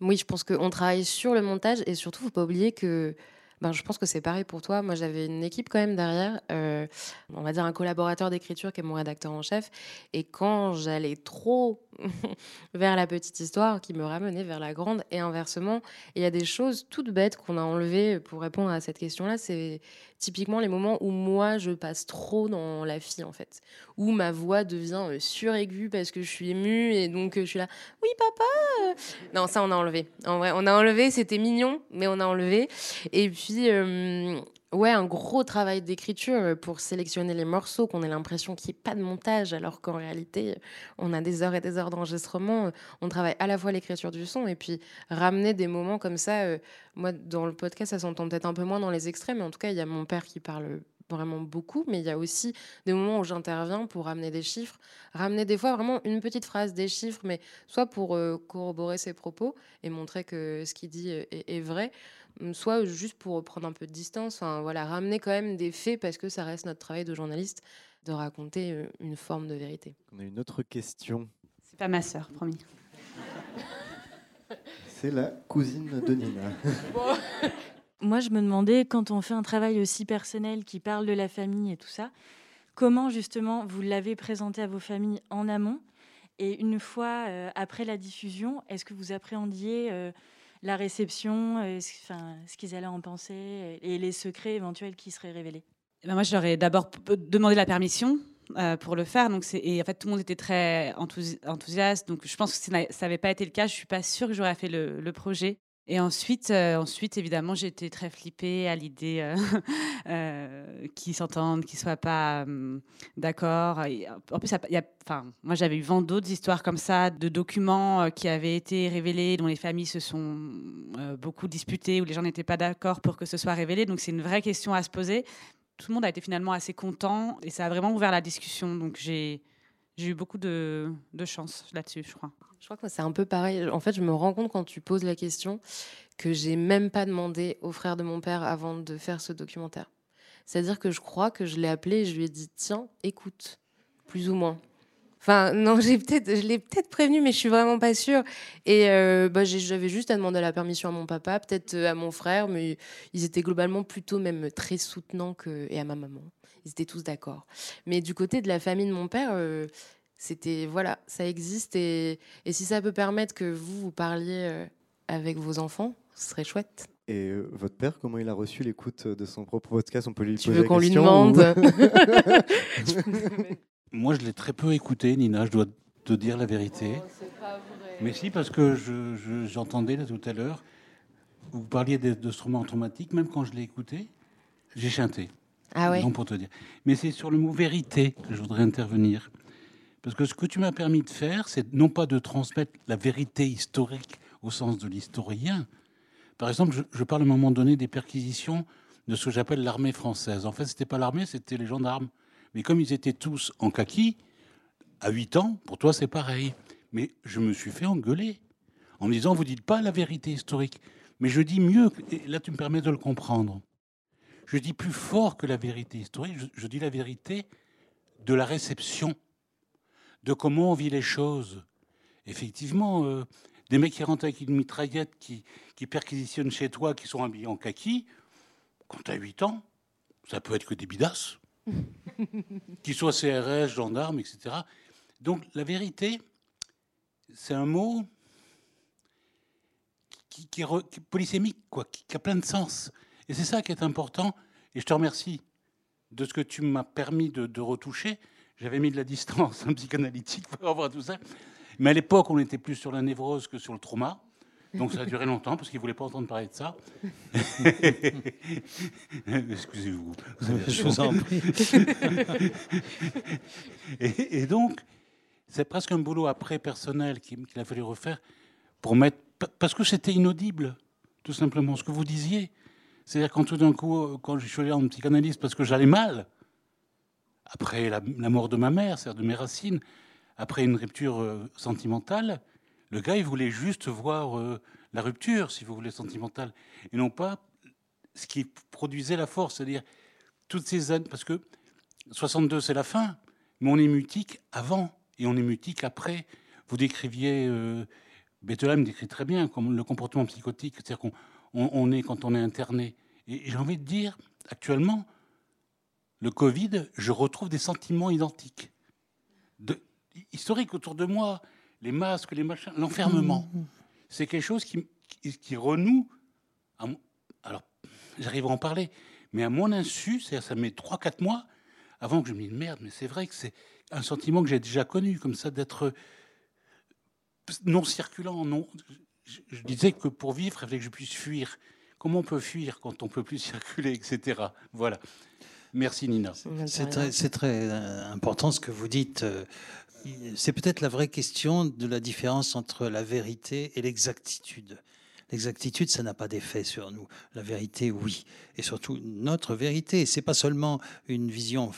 Oui, je pense qu'on travaille sur le montage et surtout, faut pas oublier que ben, je pense que c'est pareil pour toi. Moi, j'avais une équipe quand même derrière, euh, on va dire un collaborateur d'écriture qui est mon rédacteur en chef. Et quand j'allais trop vers la petite histoire, qui me ramenait vers la grande, et inversement, il y a des choses toutes bêtes qu'on a enlevées pour répondre à cette question-là. C'est typiquement les moments où moi, je passe trop dans la fille, en fait. Où ma voix devient euh, suraiguë parce que je suis émue et donc euh, je suis là, oui, papa Non, ça, on a enlevé. En vrai, on a enlevé, c'était mignon, mais on a enlevé. Et puis, euh, ouais, un gros travail d'écriture pour sélectionner les morceaux, qu'on ait l'impression qu'il n'y ait pas de montage, alors qu'en réalité, on a des heures et des heures d'enregistrement. On travaille à la fois l'écriture du son et puis ramener des moments comme ça. Euh, moi, dans le podcast, ça s'entend peut-être un peu moins dans les extraits, mais en tout cas, il y a mon père qui parle vraiment beaucoup, mais il y a aussi des moments où j'interviens pour ramener des chiffres, ramener des fois vraiment une petite phrase, des chiffres, mais soit pour euh, corroborer ses propos et montrer que ce qu'il dit est, vrai, soit juste pour prendre un peu de distance, enfin, voilà, ramener quand même des faits parce que ça reste notre travail de journaliste de raconter euh, une forme de vérité. On a une autre question. C'est pas ma sœur, promis. C'est la cousine de Nina. Moi, je me demandais, quand on fait un travail aussi personnel qui parle de la famille et tout ça, comment justement vous l'avez présenté à vos familles en amont et une fois euh, après la diffusion, est-ce que vous appréhendiez euh, la réception, euh, enfin, ce qu'ils allaient en penser et les secrets éventuels qui seraient révélés eh ben, Moi, je leur ai d'abord demandé la permission. Euh, pour le faire. Donc et en fait, tout le monde était très enthousiaste. Donc je pense que ça n'avait pas été le cas, je suis pas sûre que j'aurais fait le, projet. Et ensuite, euh, ensuite évidemment, j'étais très flippée à l'idée euh, euh, qu'ils s'entendent, qu'ils soient pas d'accord. En plus, moi, j'avais eu vent d'autres histoires comme ça, de documents qui avaient été révélés, dont les familles se sont beaucoup disputées, où les gens n'étaient pas d'accord pour que ce soit révélé. Donc, c'est une vraie question à se poser. Tout le monde a été finalement assez content et ça a vraiment ouvert la discussion. Donc, j'ai eu beaucoup de, chance là-dessus, je crois. Je crois que c'est un peu pareil. En fait, je me rends compte quand tu poses la question que j'ai même pas demandé au frère de mon père avant de faire ce documentaire. C'est-à-dire que je crois que je l'ai appelé et je lui ai dit tiens, écoute, plus ou moins. Enfin, non, j'ai peut-être, je l'ai peut-être prévenu, mais je suis vraiment pas sûre. Et euh, bah, j'avais juste à demander la permission à mon papa, peut-être euh, à mon frère, mais ils étaient globalement plutôt même très soutenants et à ma maman. Ils étaient tous d'accord. Mais du côté de la famille de mon père, euh, c'était voilà, ça existe et, et, si ça peut permettre que vous vous parliez euh, avec vos enfants, ce serait chouette. Et euh, votre père, comment il a reçu l'écoute de son propre podcast? On peut lui tu poser veux qu'on lui demande? Moi, je l'ai très peu écouté, Nina. Je dois te dire la vérité. Oh, pas vrai. Mais si, parce que j'entendais là tout à l'heure, vous parliez d'instruments traumatiques. Même quand je l'ai écouté, j'ai chanté. Ah ouais. Non, pour te dire. Mais c'est sur le mot vérité que je voudrais intervenir Parce que ce que tu m'as permis de faire, c'est non pas de transmettre la vérité historique au sens de l'historien. Par exemple, je, parle à un moment donné des perquisitions de ce que j'appelle l'armée française. En fait, ce n'était pas l'armée, c'était les gendarmes. Mais comme ils étaient tous en kaki, à 8 ans, pour toi, c'est pareil. Mais je me suis fait engueuler en me disant, vous dites pas la vérité historique. Mais je dis mieux, et là tu me permets de le comprendre. Je dis plus fort que la vérité historique, je, dis la vérité de la réception, de comment on vit les choses. Effectivement, euh, des mecs qui rentrent avec une mitraillette, qui, qui perquisitionnent chez toi, qui sont habillés en kaki, quand tu as 8 ans, ça peut être que des bidasses, qu'ils soient CRS, gendarmes, etc. Donc la vérité, c'est un mot qui, est polysémique, quoi, qui, a plein de sens. Et c'est ça qui est important. Et je te remercie de ce que tu m'as permis de, retoucher. J'avais mis de la distance un psychanalytique pour avoir tout ça. Mais à l'époque, on était plus sur la névrose que sur le trauma. Donc ça a duré longtemps parce qu'il ne voulait pas entendre parler de ça. Excusez-vous. Je vous en prie. et, donc, c'est presque un boulot après personnel qu'il a fallu refaire pour mettre parce que c'était inaudible, tout simplement, ce que vous disiez. C'est-à-dire quand tout d'un coup, quand je suis allé en psychanalyse parce que j'allais mal, après la, mort de ma mère, c'est-à-dire de mes racines, après une rupture euh, sentimentale, le gars, il voulait juste voir euh, la rupture, si vous voulez, sentimentale, et non pas ce qui produisait la force, c'est-à-dire toutes ces années, parce que 62, c'est la fin, mais on est mutique avant et on est mutique après. Vous décriviez euh, décrit très bien comme le comportement psychotique, c'est-à-dire qu'on on, est quand on est interné. Et j'ai envie de dire, actuellement, le Covid, je retrouve des sentiments identiques, de, historiques autour de moi, les masques, les machins, l'enfermement. Mmh, mmh. C'est quelque chose qui, qui, renoue. alors, j'arrive à en parler, mais à mon insu, ça met 3-4 mois avant que je me dise merde, mais c'est vrai que c'est un sentiment que j'ai déjà connu, comme ça, d'être non circulant, non. Je, disais que pour vivre, il fallait que je puisse fuir. Comment on peut fuir quand on peut plus circuler, etc. Voilà. Merci Nina. C'est très, très, euh, important ce que vous dites. Euh, c'est peut-être la vraie question de la différence entre la vérité et l'exactitude. L'exactitude, ça n'a pas d'effet sur nous. La vérité, oui. Et surtout, notre vérité, c'est pas seulement une vision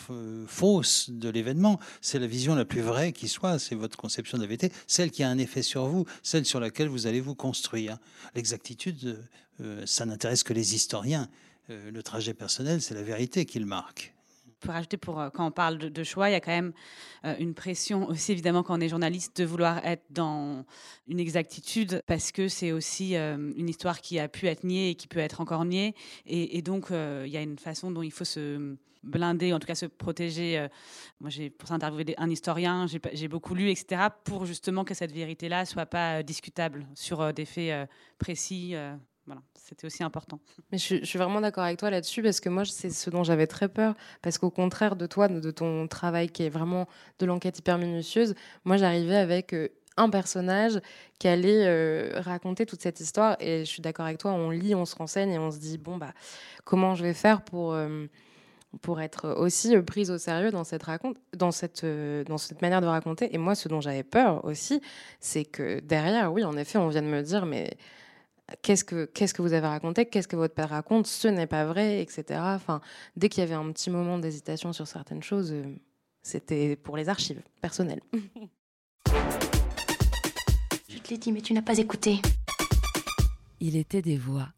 fausse de l'événement, c'est la vision la plus vraie qui soit, c'est votre conception de la vérité, celle qui a un effet sur vous, celle sur laquelle vous allez vous construire. L'exactitude, euh, ça n'intéresse que les historiens. Euh, le trajet personnel, c'est la vérité qui le marque pour rajouter, pour, euh, quand on parle de, choix, il y a quand même euh, une pression aussi, évidemment, quand on est journaliste, de vouloir être dans une exactitude, parce que c'est aussi euh, une histoire qui a pu être niée et qui peut être encore niée. Et, donc, il y a une façon dont il faut se blinder, en tout cas se protéger. moi, j'ai pour ça interviewé un historien, j'ai beaucoup lu, etc., pour justement que cette vérité-là soit pas discutable sur des faits précis c'était aussi important. Mais je, suis vraiment d'accord avec toi là-dessus parce que moi, c'est ce dont j'avais très peur. Parce qu'au contraire de toi, de ton travail qui est vraiment de l'enquête hyper minutieuse, moi, j'arrivais avec euh, un personnage qui allait euh, raconter toute cette histoire. Et je suis d'accord avec toi, on lit, on se renseigne et on se dit, bon, bah, comment je vais faire pour. Euh, pour être aussi prise au sérieux dans cette, raconte, dans, cette, dans cette manière de raconter. Et moi, ce dont j'avais peur aussi, c'est que derrière, oui, en effet, on vient de me dire, mais qu'est-ce que, qu'est-ce que vous avez raconté, qu'est-ce que votre père raconte, ce n'est pas vrai, etc. Enfin, dès qu'il y avait un petit moment d'hésitation sur certaines choses, euh, c'était pour les archives personnelles. Je te l'ai dit, mais tu n'as pas écouté. Il était des voix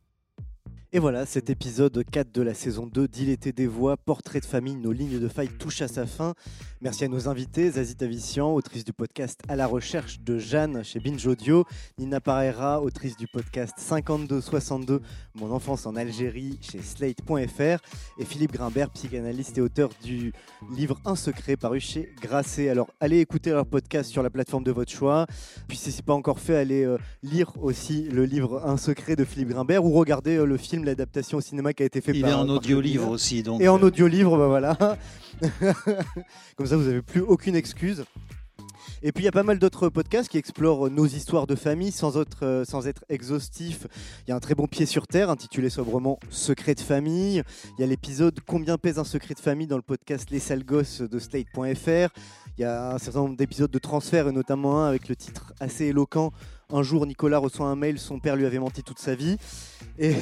et voilà, cet épisode 4 de la saison 2 d'Il des voix, portrait de famille, nos lignes de faille touchent à sa fin. Merci à nos invités, Zazie Tavissian, autrice du podcast À la recherche de Jeanne chez Binge Audio, Nina Parera, autrice du podcast 52-62, Mon enfance en Algérie chez Slate.fr, et Philippe Grimbert, psychanalyste et auteur du livre Un secret paru chez Grasset. Alors allez écouter leur podcast sur la plateforme de votre choix, puis si ce n'est pas encore fait, allez euh, lire aussi le livre Un secret de Philippe Grimbert ou regarder euh, le film l'adaptation au cinéma qui a été fait Il par. Il est en audio-livre aussi. Donc... Et en euh. audio-livre, bah voilà. Comme ça, vous n'avez plus aucune excuse. Et puis il y a pas mal d'autres podcasts qui explorent nos histoires de famille sans, autre, euh, sans être exhaustifs. Il y a un très bon pied sur terre intitulé sobrement Secret de famille. Il y a l'épisode Combien pèse un secret de famille dans le podcast Les sales gosses de Slate.fr. Il y a un certain nombre d'épisodes de transfert, et notamment un avec le titre assez éloquent. Un jour, Nicolas reçoit un mail, son père lui avait menti toute sa vie. Et,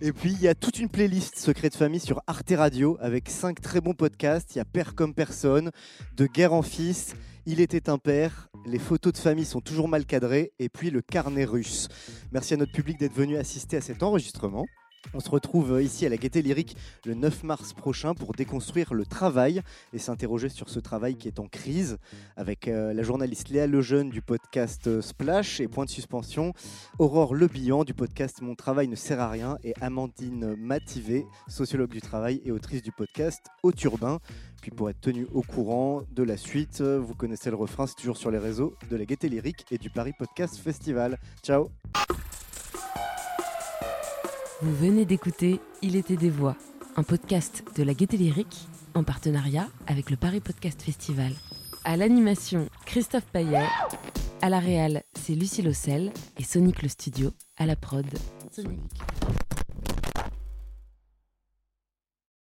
puis, il y a toute une playlist Secret de famille sur Arte Radio avec cinq très bons podcasts. Il y a Père comme personne, De guerre en fils, Il était un père, Les photos de famille sont toujours mal cadrées, et puis le carnet russe. Merci à notre public d'être venu assister à cet enregistrement. On se retrouve ici à la Gaieté Lyrique le 9 mars prochain pour déconstruire le travail et s'interroger sur ce travail qui est en crise avec euh, la journaliste Léa Lejeune du podcast euh, Splash et Point de Suspension, Aurore Lebihan du podcast Mon travail ne sert à rien et Amandine Mativé, sociologue du travail et autrice du podcast Au Turbin. Puis pour être tenu au courant de la suite, euh, vous connaissez le refrain, c'est toujours sur les réseaux de la Gaieté Lyrique et du Paris Podcast Festival. Ciao Vous venez d'écouter Il était des voix, un podcast de la Gaieté Lyrique en partenariat avec le Paris Podcast Festival. À l'animation, Christophe Payet. À la réal, c'est Lucie Lossel et Sonic le Studio. À la prod, Sonic.